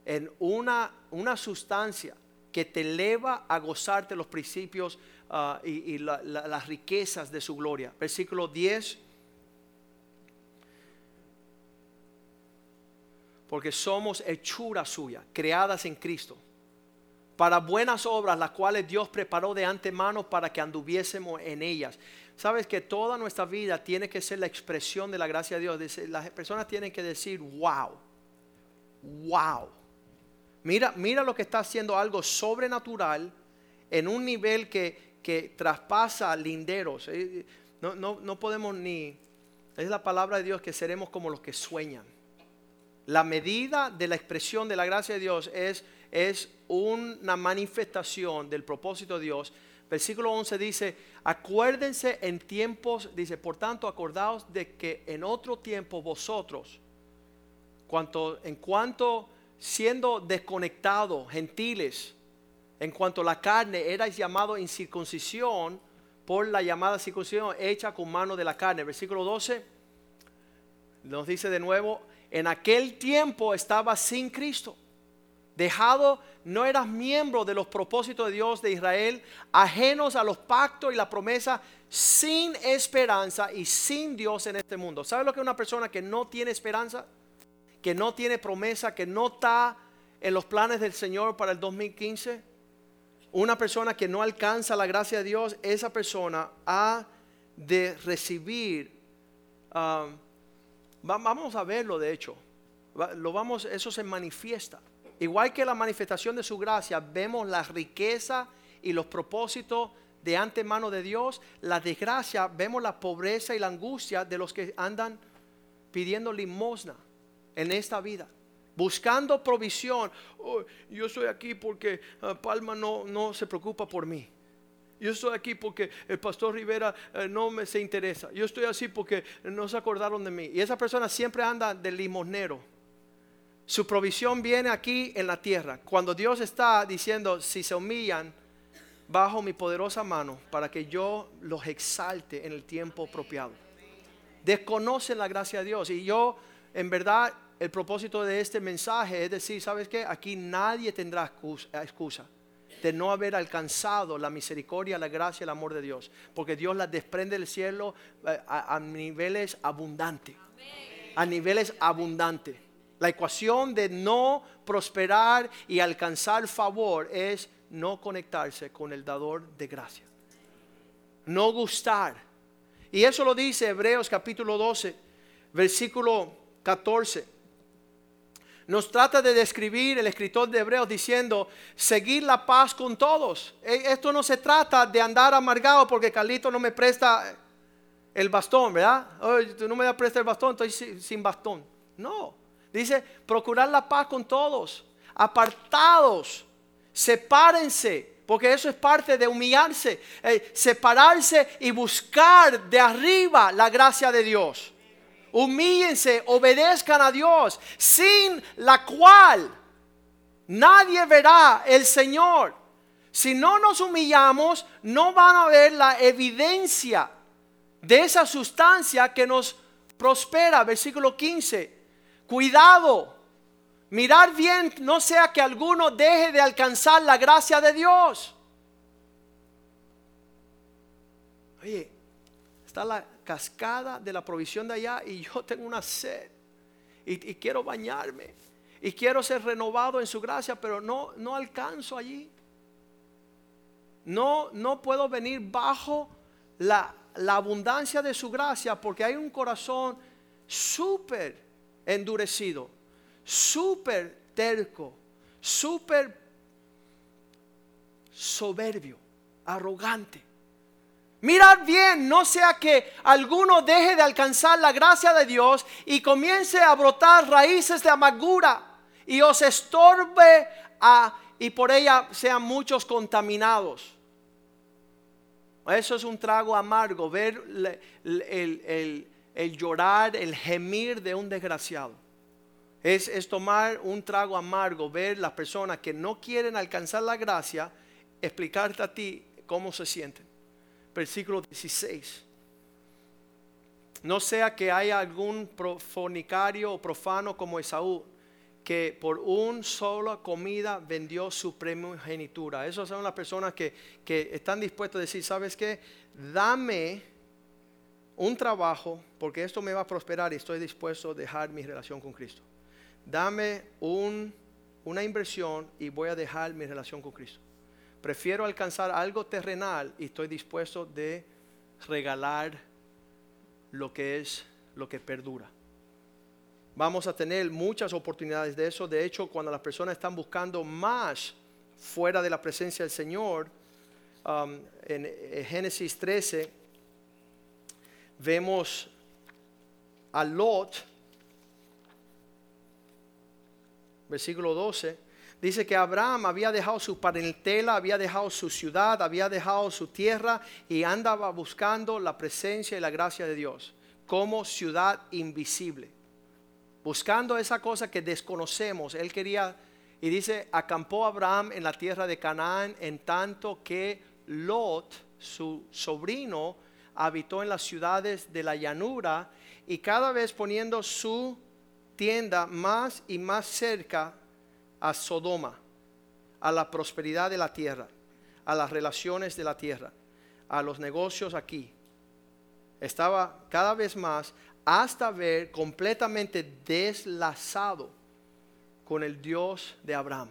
Speaker 2: en una, una sustancia que te eleva a gozarte los principios ah, y, las riquezas de su gloria. Versículo 10. Porque somos hechura suya, creadas en Cristo, para buenas obras, las cuales Dios preparó de antemano para que anduviésemos en ellas. Sabes que toda nuestra vida tiene que ser la expresión de la gracia de Dios. Las personas tienen que decir, wow, wow Mira, mira lo que está haciendo algo sobrenatural en un nivel que, traspasa linderos. Eh, no, no, podemos ni... Es la palabra de Dios que seremos como los que sueñan. La medida de la expresión de la gracia de Dios es, es una manifestación del propósito de Dios. Versículo 11 dice, acuérdense en tiempos, dice, por tanto acordaos de que en otro tiempo vosotros, en cuanto siendo desconectados, gentiles, en cuanto a la carne, erais llamado incircuncisión por la llamada circuncisión hecha con mano de la carne. Versículo 12 nos dice de nuevo, en aquel tiempo estaba sin Cristo, dejado, no eras miembro de los propósitos de Dios de Israel, ajenos a los pactos y la promesa, sin esperanza y sin Dios en este mundo. ¿Sabe lo que es una persona que no tiene esperanza? que no tiene promesa, que no está en los planes del Señor para el 2015, una persona que no alcanza la gracia de Dios, esa persona ha de recibir, um, vamos a verlo de hecho, lo vamos, eso se manifiesta. Igual que la manifestación de su gracia, vemos la riqueza y los propósitos de antemano de Dios, la desgracia, vemos la pobreza y la angustia de los que andan pidiendo limosna en esta vida. Buscando provisión. Oh, yo estoy aquí porque ah, Palma no, no se preocupa por mí. Yo estoy aquí porque el pastor Rivera eh, no me se interesa. Yo estoy así porque no se acordaron de mí. Y esa persona siempre anda de limosnero. Su provisión viene aquí en la tierra. Cuando Dios está diciendo, si se humillan bajo mi poderosa mano para que yo los exalte en el tiempo apropiado. Desconocen la gracia de Dios. Y yo, en verdad, el propósito de este mensaje es decir, ¿sabes qué? Aquí nadie tendrá excusa de no haber alcanzado la misericordia, la gracia, el amor de Dios. Porque Dios la desprende del cielo eh, a, niveles abundantes. A niveles abundantes. La ecuación de no prosperar y alcanzar favor es no conectarse con el dador de gracia. No gustar. Y eso lo dice Hebreos capítulo 12, versículo 14 nos trata de describir el escritor de Hebreos diciendo, seguir la paz con todos. E, esto no se trata de andar amargado porque Carlito no me presta el bastón, ¿verdad? no me presta el bastón, estoy sin bastón. No, dice, procurar la paz con todos, apartados, sepárense, porque eso es parte de humillarse, eh, separarse y buscar de arriba la gracia de Dios humíllense, obedezcan a Dios, sin la cual nadie verá el Señor. Si no nos humillamos, no van a ver la evidencia de esa sustancia que nos prospera. Versículo 15. Cuidado. Mirar bien, no sea que alguno deje de alcanzar la gracia de Dios. Oye, está la cascada de la provisión de allá y yo tengo una sed y, quiero bañarme y quiero ser renovado en su gracia, pero no, no alcanzo allí. No, no puedo venir bajo la, la abundancia de su gracia porque hay un corazón súper endurecido, súper terco, súper soberbio, arrogante. Mirad bien, no sea que alguno deje de alcanzar la gracia de Dios y comience a brotar raíces de amargura y os estorbe a, y por ella sean muchos contaminados. Eso es un trago amargo, ver el, llorar, el gemir de un desgraciado. Es, es, tomar un trago amargo, ver las personas que no quieren alcanzar la gracia, explicarte a ti cómo se sienten versículo 16. No sea que haya algún fornicario o profano como Esaú, que por un sola comida vendió su primogenitura. Esas son las personas que, que están dispuestas a decir, ¿sabes qué? Dame un trabajo, porque esto me va a prosperar y estoy dispuesto a dejar mi relación con Cristo. Dame un, una inversión y voy a dejar mi relación con Cristo. Prefiero alcanzar algo terrenal y estoy dispuesto de regalar lo que es lo que perdura. Vamos a tener muchas oportunidades de eso. De hecho, cuando las personas están buscando más fuera de la presencia del Señor, um, en Génesis 13 vemos a Lot, versículo 12 Dice que Abraham había dejado su parentela, había dejado su ciudad, había dejado su tierra y andaba buscando la presencia y la gracia de Dios como ciudad invisible. Buscando esa cosa que desconocemos. Él quería, y dice, acampó Abraham en la tierra de Canaán en tanto que Lot, su sobrino, habitó en las ciudades de la llanura y cada vez poniendo su tienda más y más cerca a Sodoma, a la prosperidad de la tierra, a las relaciones de la tierra, a los negocios aquí. Estaba cada vez más hasta ver completamente deslazado con el Dios de Abraham.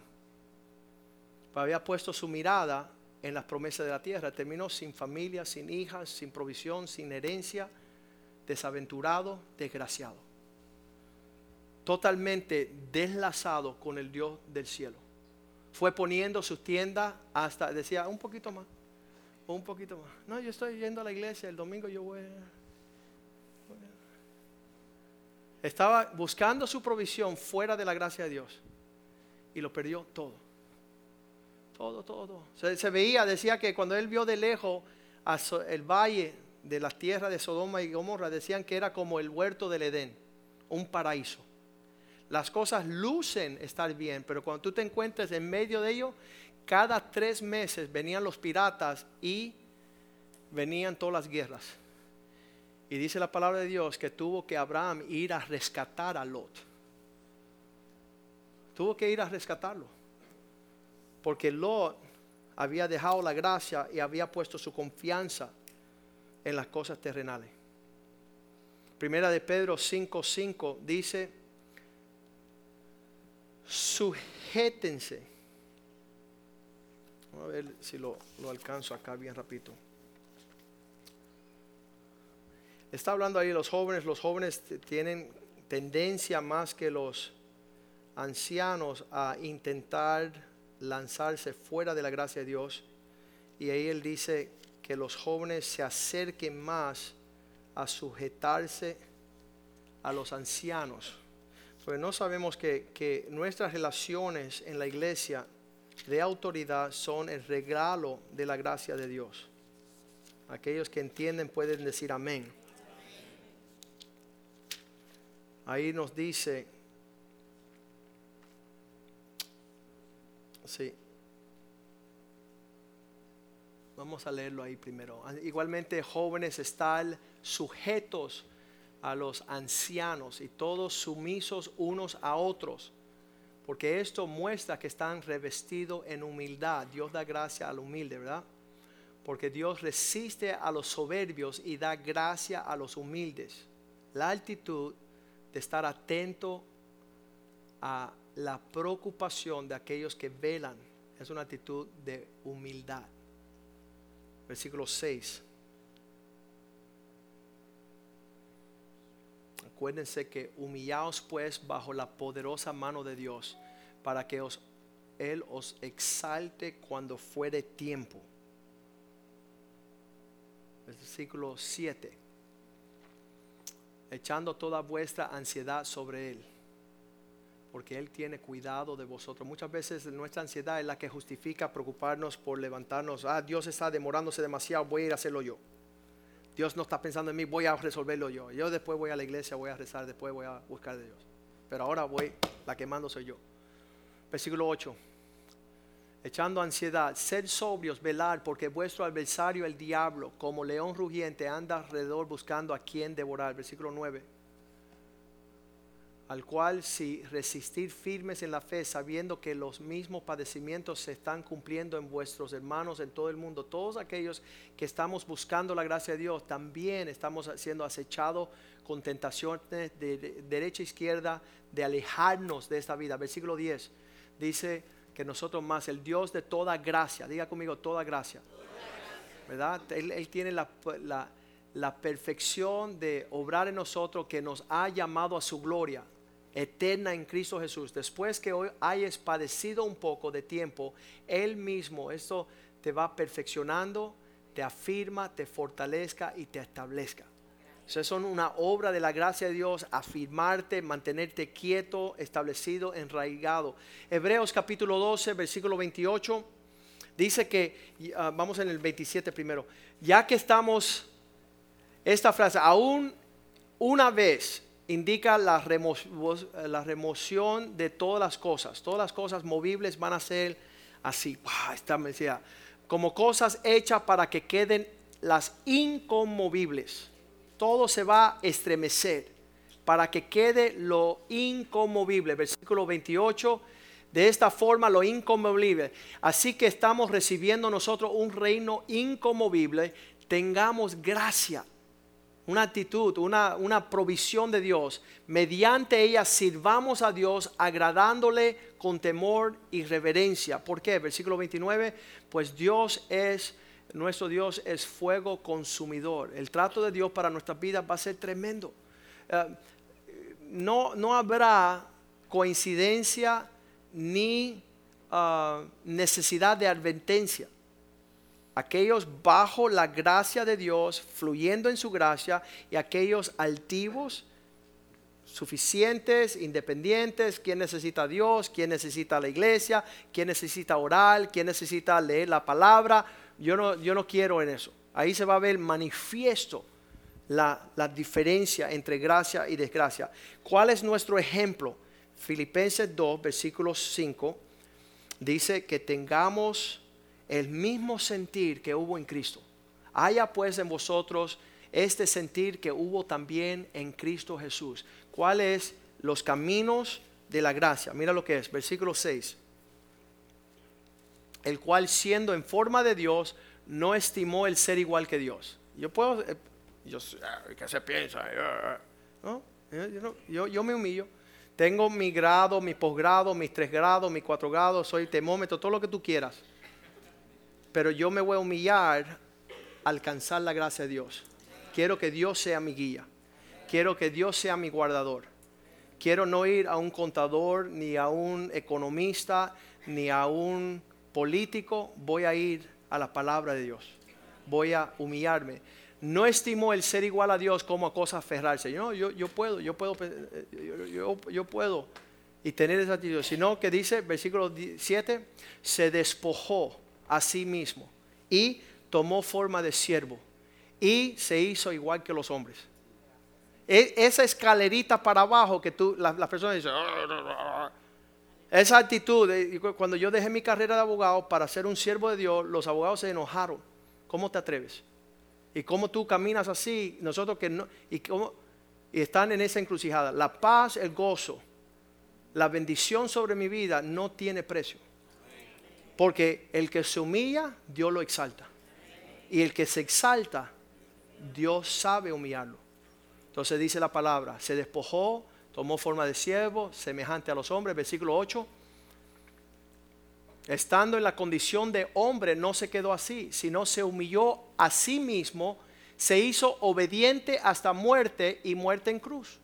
Speaker 2: Había puesto su mirada en las promesas de la tierra. Terminó sin familia, sin hijas, sin provisión, sin herencia, desaventurado, desgraciado totalmente deslazado con el Dios del cielo. Fue poniendo su tienda hasta, decía, un poquito más, un poquito más. No, yo estoy yendo a la iglesia, el domingo yo voy. Estaba buscando su provisión fuera de la gracia de Dios y lo perdió todo. Todo, todo. Se, veía, decía que cuando él vio de lejos el valle de las tierras de Sodoma y Gomorra, decían que era como el huerto del Edén, un paraíso las cosas lucen estar bien, pero cuando tú te encuentres en medio de ello, cada tres meses venían los piratas y venían todas las guerras. Y dice la palabra de Dios que tuvo que Abraham ir a rescatar a Lot. Tuvo que ir a rescatarlo. Porque Lot había dejado la gracia y había puesto su confianza en las cosas terrenales. Primera de Pedro 5:5 dice, sujétense. Vamos a ver si lo, alcanzo acá bien rapidito. Está hablando ahí los jóvenes, los jóvenes tienen tendencia más que los ancianos a intentar lanzarse fuera de la gracia de Dios. Y ahí él dice que los jóvenes se acerquen más a sujetarse a los ancianos pues no sabemos que, nuestras relaciones en la iglesia de autoridad son el regalo de la gracia de Dios. Aquellos que entienden pueden decir amén. Ahí nos dice, sí, Vamos a leerlo ahí primero. Igualmente, jóvenes, están sujetos a los ancianos y todos sumisos unos a otros, porque esto muestra que están revestidos en humildad. Dios da gracia al humilde, ¿verdad? Porque Dios resiste a los soberbios y da gracia a los humildes. La actitud de estar atento a la preocupación de aquellos que velan es una actitud de humildad. Versículo 6. Acuérdense que humillaos pues bajo la poderosa mano de Dios para que os, Él os exalte cuando fuere tiempo. Versículo 7. Echando toda vuestra ansiedad sobre Él porque Él tiene cuidado de vosotros. Muchas veces nuestra ansiedad es la que justifica preocuparnos por levantarnos. Ah, Dios está demorándose demasiado, voy a ir a hacerlo yo. Dios no está pensando en mí, voy a resolverlo yo. Yo después voy a la iglesia, voy a rezar, después voy a buscar de Dios. Pero ahora voy, la que mando soy yo. Versículo 8. Echando ansiedad, ser sobrios, velar, porque vuestro adversario, el diablo, como león rugiente, anda alrededor buscando a quien devorar. Versículo 9 al cual si resistir firmes en la fe, sabiendo que los mismos padecimientos se están cumpliendo en vuestros hermanos en todo el mundo, todos aquellos que estamos buscando la gracia de Dios, también estamos siendo acechados con tentaciones de, derecha e izquierda, de alejarnos de esta vida. Versículo 10 dice que nosotros más, el Dios de toda gracia, diga conmigo toda gracia, ¿verdad? Él, tiene la, la perfección de obrar en nosotros que nos ha llamado a su gloria eterna en Cristo Jesús, después que hoy hayas padecido un poco de tiempo, Él mismo, esto te va perfeccionando, te afirma, te fortalezca y te establezca. Eso son una obra de la gracia de Dios, afirmarte, mantenerte quieto, establecido, enraigado. Hebreos capítulo 12, versículo 28, dice que, ah, vamos en el 27 primero, ya que estamos, esta frase, aún una vez indica la, la remoción de todas las cosas. Todas las cosas movibles van a ser así. Wow, me decía, como cosas hechas para que queden las inconmovibles. Todo se va a estremecer para que quede lo inconmovible. Versículo 28. De esta forma lo inconmovible. Así que estamos recibiendo nosotros un reino inconmovible. Tengamos gracia una actitud, una, una, provisión de Dios. Mediante ella sirvamos a Dios agradándole con temor y reverencia. ¿Por qué? Versículo 29, pues Dios es, nuestro Dios es fuego consumidor. El trato de Dios para nuestras vidas va a ser tremendo. Eh, no, no habrá coincidencia ni ah, necesidad de advertencia aquellos bajo la gracia de Dios, fluyendo en su gracia, y aquellos altivos, suficientes, independientes, quién necesita a Dios, quién necesita la iglesia, quién necesita orar, quién necesita leer la palabra. Yo no, yo no quiero en eso. Ahí se va a ver manifiesto la, la diferencia entre gracia y desgracia. ¿Cuál es nuestro ejemplo? Filipenses 2, versículo 5, dice que tengamos el mismo sentir que hubo en Cristo. Haya pues en vosotros este sentir que hubo también en Cristo Jesús. ¿Cuáles los caminos de la gracia? Mira lo que es, versículo 6. El cual siendo en forma de Dios, no estimó el ser igual que Dios. Yo puedo, eh, yo, ¿qué se piensa? ¿No? Yo, yo me humillo. Tengo mi grado, mi posgrado, mis tres grados, mis cuatro grados, soy termómetro, todo lo que tú quieras pero yo me voy a humillar alcanzar la gracia de Dios. Quiero que Dios sea mi guía. Quiero que Dios sea mi guardador. Quiero no ir a un contador, ni a un economista, ni a un político. Voy a ir a la palabra de Dios. Voy a humillarme. No estimo el ser igual a Dios como a cosa aferrarse. Yo, yo, yo puedo, yo puedo, yo, yo puedo. Y tener esa actitud. Sino que dice, versículo 7, se despojó a sí mismo y tomó forma de siervo y se hizo igual que los hombres. E, esa escalerita para abajo que tú, las la personas dicen, ah, esa actitud, cuando yo dejé mi carrera de abogado para ser un siervo de Dios, los abogados se enojaron ¿Cómo te atreves? Y cómo tú caminas así, nosotros que no, y, cómo, y están en esa encrucijada. La paz, el gozo, la bendición sobre mi vida no tiene precio. Porque el que se humilla, Dios lo exalta. Y el que se exalta, Dios sabe humillarlo. Entonces dice la palabra, se despojó, tomó forma de siervo, semejante a los hombres, versículo 8. Estando en la condición de hombre, no se quedó así, sino se humilló a sí mismo, se hizo obediente hasta muerte y muerte en cruz.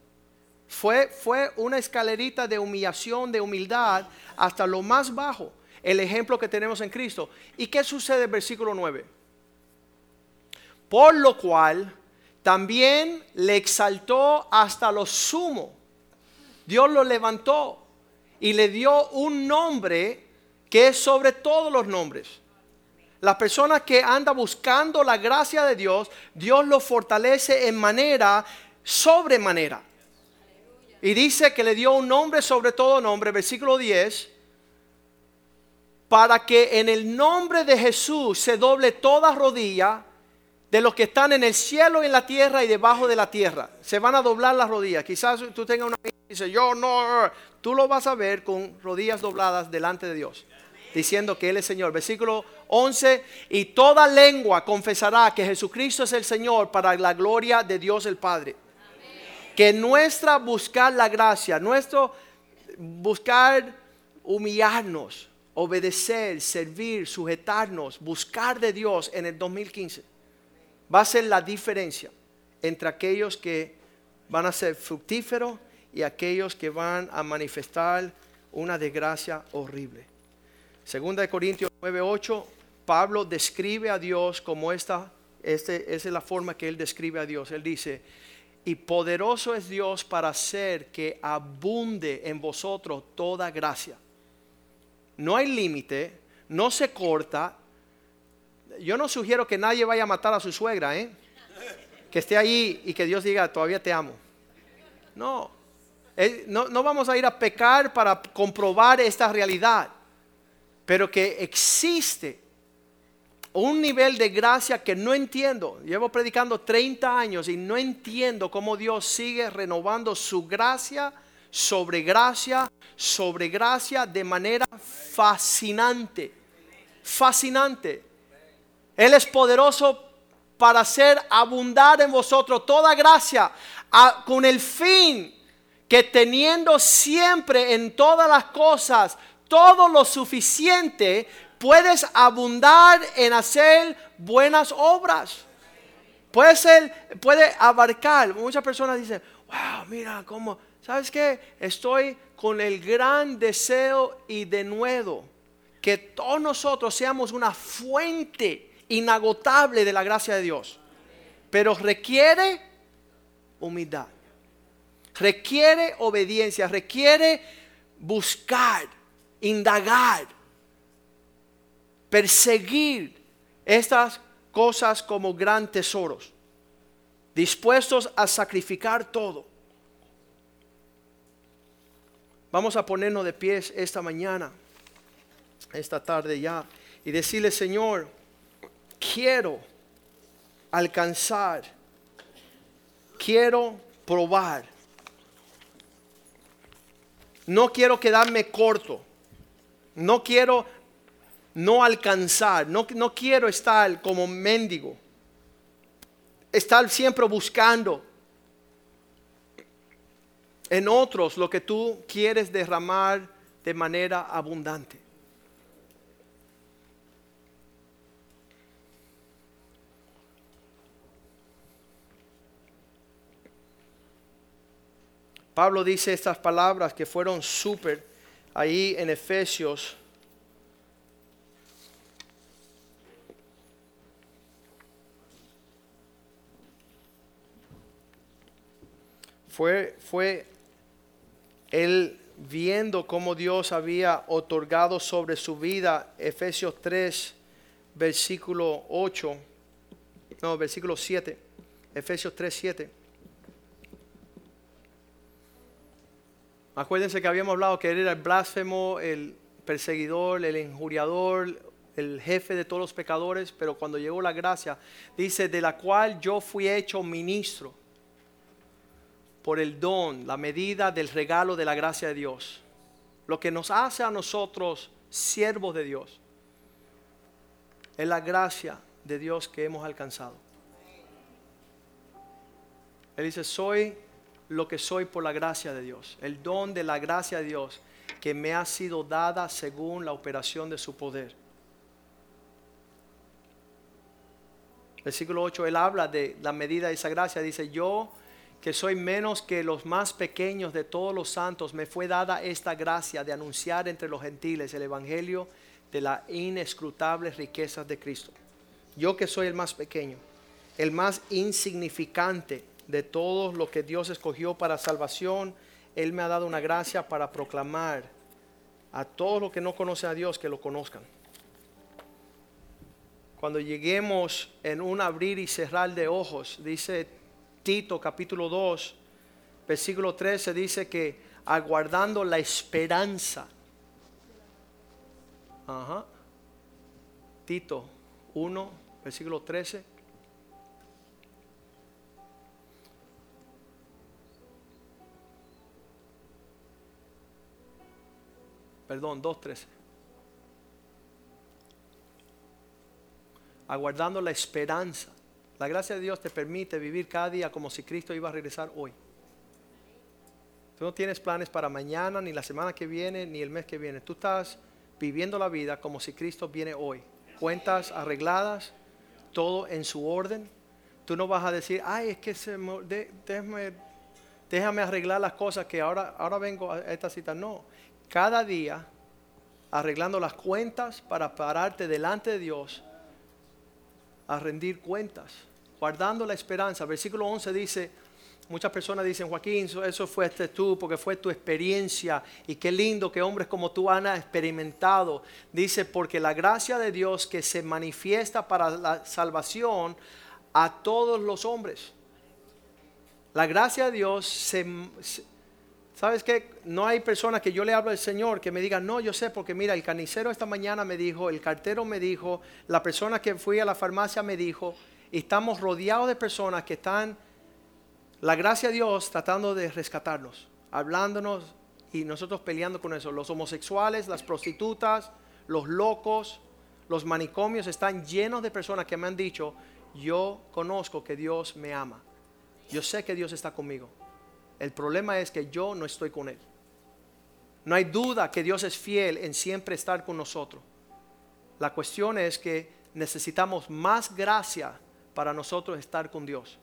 Speaker 2: Fue, fue una escalerita de humillación, de humildad, hasta lo más bajo el ejemplo que tenemos en Cristo. ¿Y qué sucede en versículo 9? Por lo cual también le exaltó hasta lo sumo. Dios lo levantó y le dio un nombre que es sobre todos los nombres. Las personas que andan buscando la gracia de Dios, Dios lo fortalece en manera sobremanera. Y dice que le dio un nombre sobre todo nombre, versículo 10, para que en el nombre de Jesús se doble toda rodilla de los que están en el cielo, en la tierra y debajo de la tierra. Se van a doblar las rodillas. Quizás tú tengas una y dice, yo no, tú lo vas a ver con rodillas dobladas delante de Dios, diciendo que Él es Señor. Versículo 11, y toda lengua confesará que Jesucristo es el Señor para la gloria de Dios el Padre. Que nuestra buscar la gracia, nuestro buscar humillarnos, obedecer, servir, sujetarnos, buscar de Dios en el 2015. Va a ser la diferencia entre aquellos que van a ser fructíferos y aquellos que van a manifestar una desgracia horrible. Segunda de Corintios 9:8, Pablo describe a Dios como esta, este, esa es la forma que él describe a Dios. Él dice, y poderoso es Dios para hacer que abunde en vosotros toda gracia no hay límite, no se corta. Yo no sugiero que nadie vaya a matar a su suegra, ¿eh? que esté ahí y que Dios diga, todavía te amo. No, no, no vamos a ir a pecar para comprobar esta realidad, pero que existe un nivel de gracia que no entiendo. Llevo predicando 30 años y no entiendo cómo Dios sigue renovando su gracia sobre gracia, sobre gracia de manera fascinante. Fascinante. Él es poderoso para hacer abundar en vosotros toda gracia con el fin que teniendo siempre en todas las cosas todo lo suficiente, puedes abundar en hacer buenas obras. Puede ser, puede abarcar. Muchas personas dicen, wow, mira cómo ¿sabes qué? Estoy con el gran deseo y denuedo que todos nosotros seamos una fuente inagotable de la gracia de Dios. Pero requiere humildad, requiere obediencia, requiere buscar, indagar, perseguir estas cosas como gran tesoros, dispuestos a sacrificar todo Vamos a ponernos de pies esta mañana, esta tarde ya, y decirle, Señor, quiero alcanzar, quiero probar. No quiero quedarme corto. No quiero no alcanzar. No, no quiero estar como mendigo. Estar siempre buscando en otros lo que tú quieres derramar de manera abundante. Pablo dice estas palabras que fueron súper ahí en Efesios. Fue, fue él viendo cómo Dios había otorgado sobre su vida, Efesios 3, versículo 8, no, versículo 7, Efesios 3, 7. Acuérdense que habíamos hablado que él era el blasfemo, el perseguidor, el injuriador, el jefe de todos los pecadores, pero cuando llegó la gracia, dice, de la cual yo fui hecho ministro por el don, la medida del regalo de la gracia de Dios. Lo que nos hace a nosotros siervos de Dios es la gracia de Dios que hemos alcanzado. Él dice, soy lo que soy por la gracia de Dios, el don de la gracia de Dios que me ha sido dada según la operación de su poder. Versículo 8, él habla de la medida de esa gracia, dice, yo que soy menos que los más pequeños de todos los santos, me fue dada esta gracia de anunciar entre los gentiles el Evangelio de las inescrutables riquezas de Cristo. Yo que soy el más pequeño, el más insignificante de todos los que Dios escogió para salvación, Él me ha dado una gracia para proclamar a todos los que no conocen a Dios que lo conozcan. Cuando lleguemos en un abrir y cerrar de ojos, dice Tito capítulo 2, versículo 13 dice que aguardando la esperanza. Ajá. Tito 1, versículo 13. Perdón, 2.13. Aguardando la esperanza la gracia de Dios te permite vivir cada día como si Cristo iba a regresar hoy. Tú no tienes planes para mañana, ni la semana que viene, ni el mes que viene. Tú estás viviendo la vida como si Cristo viene hoy. Cuentas arregladas, todo en su orden. Tú no vas a decir, ay, es que se déjame, déjame arreglar las cosas que ahora, ahora vengo a esta cita. No, cada día arreglando las cuentas para pararte delante de Dios a rendir cuentas guardando la esperanza. Versículo 11 dice, muchas personas dicen, Joaquín, eso fue este tú, porque fue tu experiencia, y qué lindo que hombres como tú han experimentado. Dice, porque la gracia de Dios que se manifiesta para la salvación a todos los hombres. La gracia de Dios se, ¿Sabes qué? No hay personas que yo le hablo al Señor que me digan, no, yo sé, porque mira, el carnicero esta mañana me dijo, el cartero me dijo, la persona que fui a la farmacia me dijo, estamos rodeados de personas que están, la gracia de Dios, tratando de rescatarnos, hablándonos y nosotros peleando con eso. Los homosexuales, las prostitutas, los locos, los manicomios están llenos de personas que me han dicho, yo conozco que Dios me ama. Yo sé que Dios está conmigo. El problema es que yo no estoy con Él. No hay duda que Dios es fiel en siempre estar con nosotros. La cuestión es que necesitamos más gracia para nosotros estar con Dios.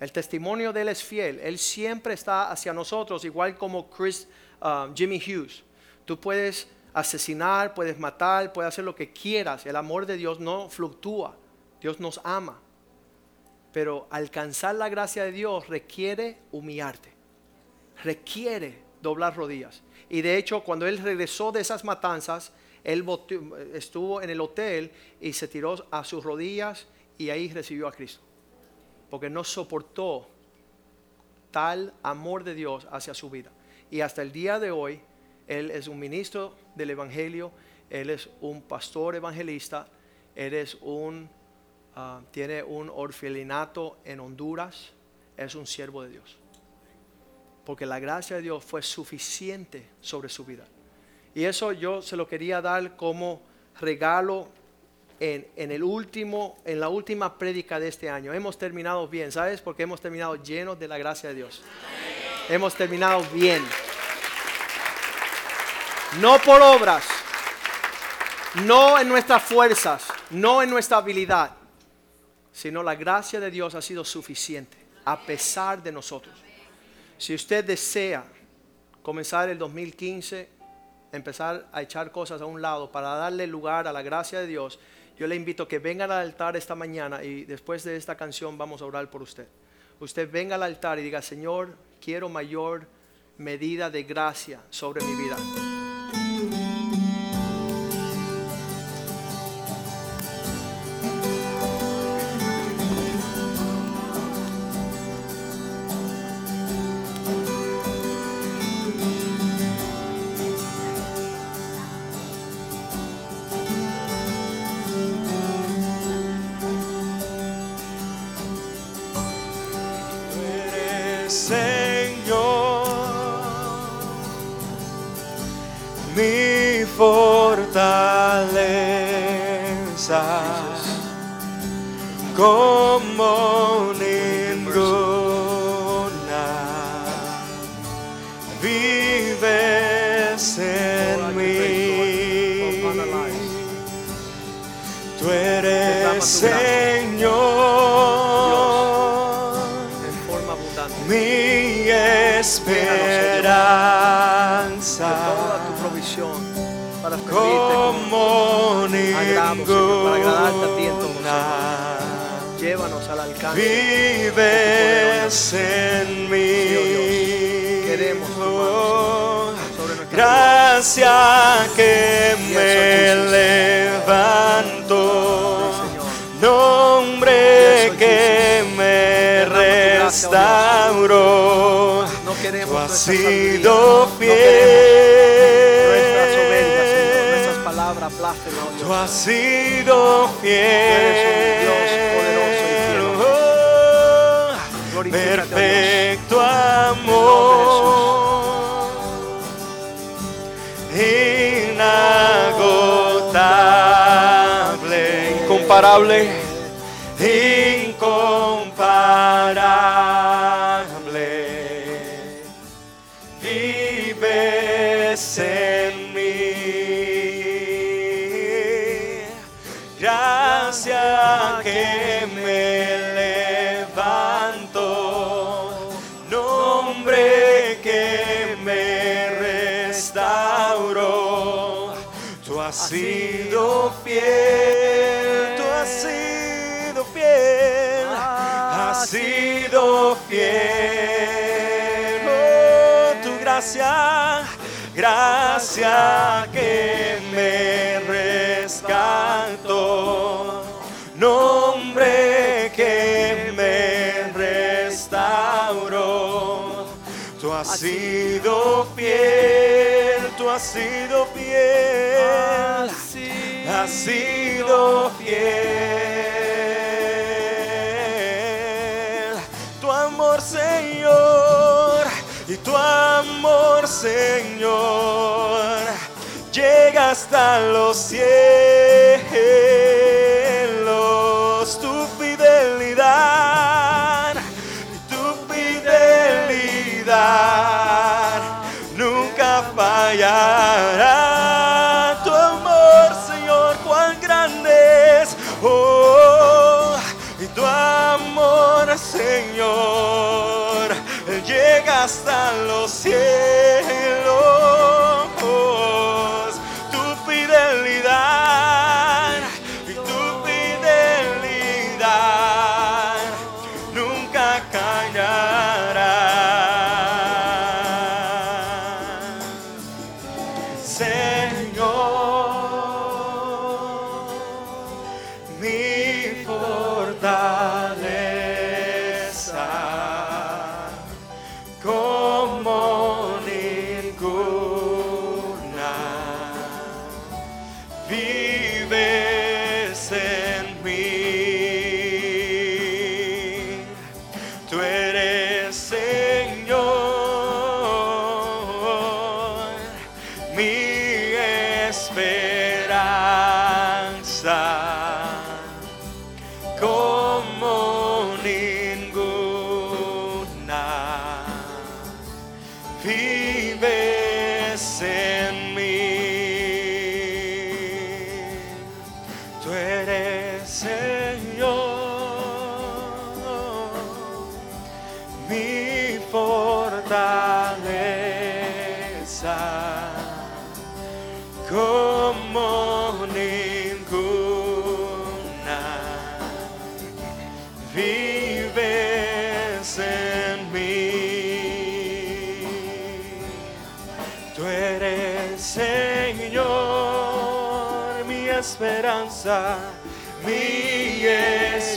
Speaker 2: El testimonio de Él es fiel. Él siempre está hacia nosotros, igual como Chris, uh, Jimmy Hughes. Tú puedes asesinar, puedes matar, puedes hacer lo que quieras. El amor de Dios no fluctúa. Dios nos ama. Pero alcanzar la gracia de Dios requiere humillarte. Requiere doblar rodillas. Y de hecho, cuando Él regresó de esas matanzas, Él estuvo en el hotel y se tiró a sus rodillas y ahí recibió a Cristo. Porque no soportó tal amor de Dios hacia su vida. Y hasta el día de hoy, Él es un ministro del Evangelio, Él es un pastor evangelista, Él es un, ah, tiene un orfelinato en Honduras, es un siervo de Dios. Porque la gracia de Dios fue suficiente sobre su vida. Y eso yo se lo quería dar como regalo en, el último, en la última prédica de este año. Hemos terminado bien, ¿sabes? Porque hemos terminado llenos de la gracia de Dios. Hemos terminado bien. No por obras, no en nuestras fuerzas, no en nuestra habilidad, sino la gracia de Dios ha sido suficiente a pesar de nosotros. Si usted desea comenzar el 2015, empezar a echar cosas a un lado para darle lugar a la gracia de Dios, yo le invito a que vengan al altar esta mañana y después de esta canción vamos a orar por usted. Usted venga al altar y diga, Señor, quiero mayor medida de gracia sobre mi vida.
Speaker 3: Fortaleza, como ninguna. Vives en mí. Tú eres Señor, mi esperanza, como
Speaker 2: Señor, para agradarte a ti en todo,
Speaker 3: ninguna.
Speaker 2: Llévanos al alcance.
Speaker 3: Vives en mí.
Speaker 2: Queremos
Speaker 3: Gracias que me
Speaker 2: Señor.
Speaker 3: nombre que me
Speaker 2: gracia, oh
Speaker 3: restauró.
Speaker 2: No queremos
Speaker 3: Tú has sido
Speaker 2: no palabras blasfemas, oh
Speaker 3: Tú
Speaker 2: Dios.
Speaker 3: has sido fiel.
Speaker 2: Dios poderoso y fiel.
Speaker 3: Oh,
Speaker 2: Glorifícate, oh Dios.
Speaker 3: perfecto amor. Inagotable. Incomparable. Has sido fiel. Tú has sido fiel. Has sido fiel. Oh, tu gracia, gracia que me rescató. Nombre que me restauró. Tú has sido fiel, tú has sido fiel, has sido fiel. Tu amor, Señor, y tu amor, Señor, llega hasta los cielos. Señor, llega hasta los cielos. Tú eres Señor, mi esperanza, mi esperanza.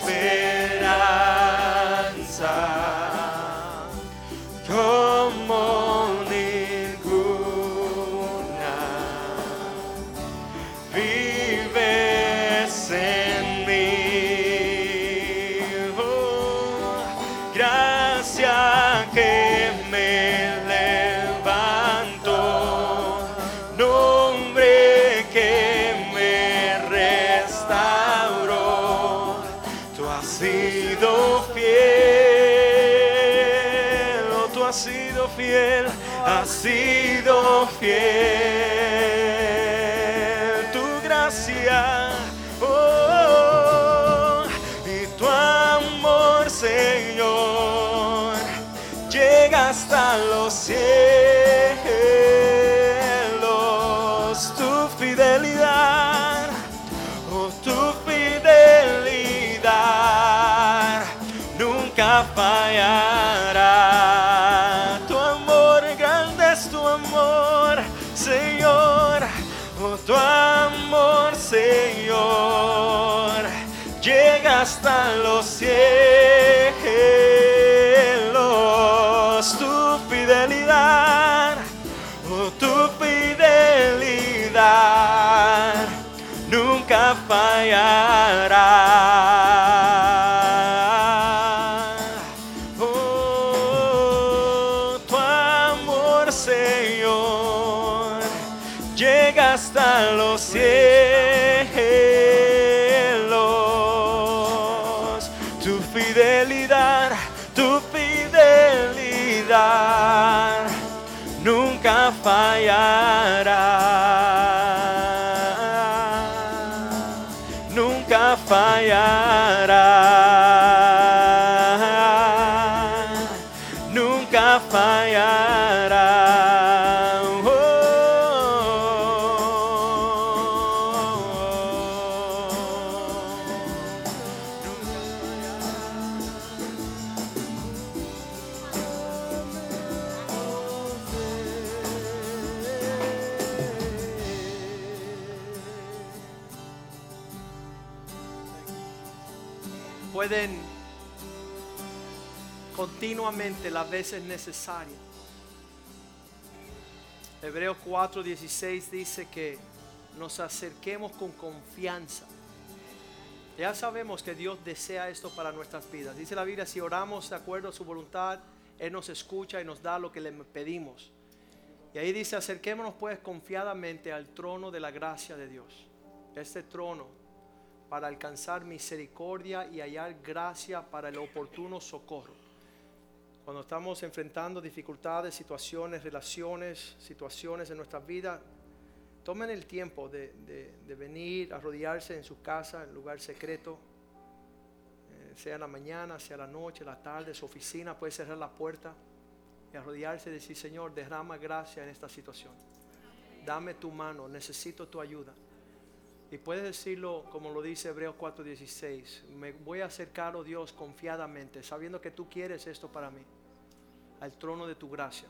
Speaker 2: Pueden continuamente las veces necesarias. Hebreos 4:16 dice que nos acerquemos con confianza. Ya sabemos que Dios desea esto para nuestras vidas. Dice la Biblia, si oramos de acuerdo a su voluntad, Él nos escucha y nos da lo que le pedimos. Y ahí dice, acerquémonos pues confiadamente al trono de la gracia de Dios. Este trono para alcanzar misericordia y hallar gracia para el oportuno socorro. Cuando estamos enfrentando dificultades, situaciones, relaciones, situaciones en nuestra vida, tomen el tiempo de, venir, arrodillarse en su casa, en lugar secreto, eh, sea la mañana, sea la noche, la tarde, su oficina, puede cerrar la puerta y arrodillarse y decir, Señor, derrama gracia en esta situación. Dame tu mano, necesito tu ayuda. Y puedes decirlo como lo dice Hebreos 4:16. Me voy a acercar, oh Dios, confiadamente, sabiendo que tú quieres esto para mí, al trono de tu gracia.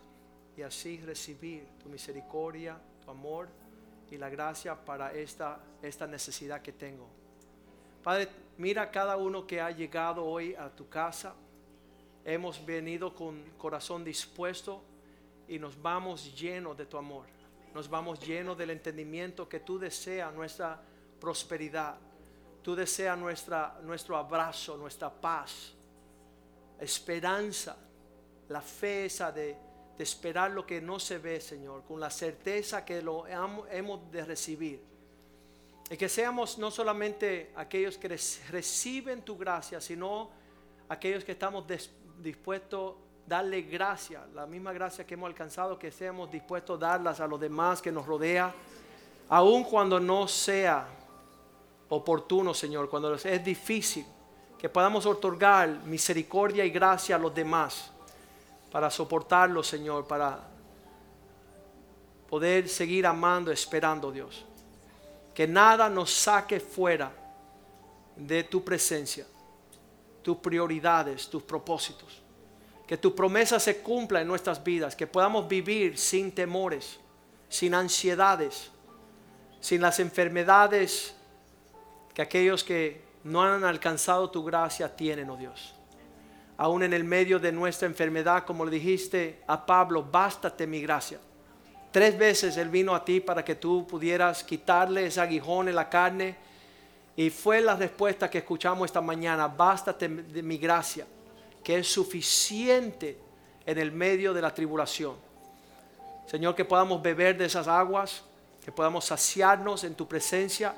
Speaker 2: Y así recibir tu misericordia, tu amor y la gracia para esta, esta necesidad que tengo. Padre, mira a cada uno que ha llegado hoy a tu casa. Hemos venido con corazón dispuesto y nos vamos llenos de tu amor. Nos vamos llenos del entendimiento que tú deseas nuestra prosperidad. Tú deseas nuestra, nuestro abrazo, nuestra paz, esperanza, la fe esa de, de esperar lo que no se ve, Señor, con la certeza que lo hemos de recibir. Y que seamos no solamente aquellos que rec- reciben tu gracia, sino aquellos que estamos dispuestos a darle gracia, la misma gracia que hemos alcanzado, que seamos dispuestos a darlas a los demás que nos rodea, aun cuando no sea oportuno, Señor, cuando es difícil, que podamos otorgar misericordia y gracia a los demás para soportarlo, Señor, para poder seguir amando, esperando, Dios. Que nada nos saque fuera de tu presencia, tus prioridades, tus propósitos. Que tu promesa se cumpla en nuestras vidas, que podamos vivir sin temores, sin ansiedades, sin las enfermedades que aquellos que no han alcanzado tu gracia tienen, oh Dios. Aún en el medio de nuestra enfermedad, como le dijiste a Pablo, bástate mi gracia. Tres veces Él vino a ti para que tú pudieras quitarle ese aguijón en la carne. Y fue la respuesta que escuchamos esta mañana, bástate de mi gracia, que es suficiente en el medio de la tribulación. Señor, que podamos beber de esas aguas, que podamos saciarnos en tu presencia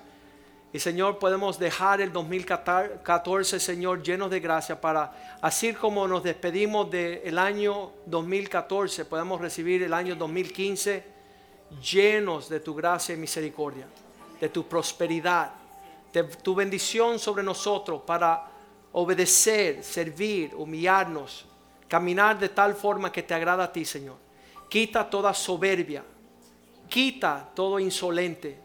Speaker 2: Y Señor, podemos dejar el 2014, Señor, llenos de gracia para, así como nos despedimos del año 2014, podemos recibir el año 2015 llenos de tu gracia y misericordia, de tu prosperidad, de tu bendición sobre nosotros para obedecer, servir, humillarnos, caminar de tal forma que te agrada a ti, Señor. Quita toda soberbia, quita todo insolente,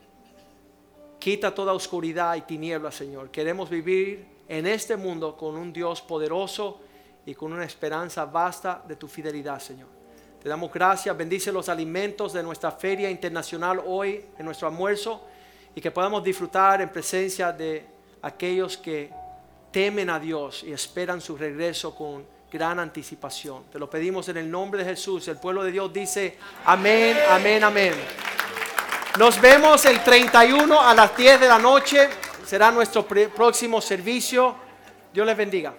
Speaker 2: quita toda oscuridad y tiniebla, Señor. Queremos vivir en este mundo con un Dios poderoso y con una esperanza vasta de tu fidelidad, Señor. Te damos gracias, bendice los alimentos de nuestra feria internacional hoy, en nuestro almuerzo, y que podamos disfrutar en presencia de aquellos que temen a Dios y esperan su regreso con gran anticipación. Te lo pedimos en el nombre de Jesús. El pueblo de Dios dice, amén, amén, amén. Nos vemos el 31 a las 10 de la noche. Será nuestro próximo servicio. Dios les bendiga.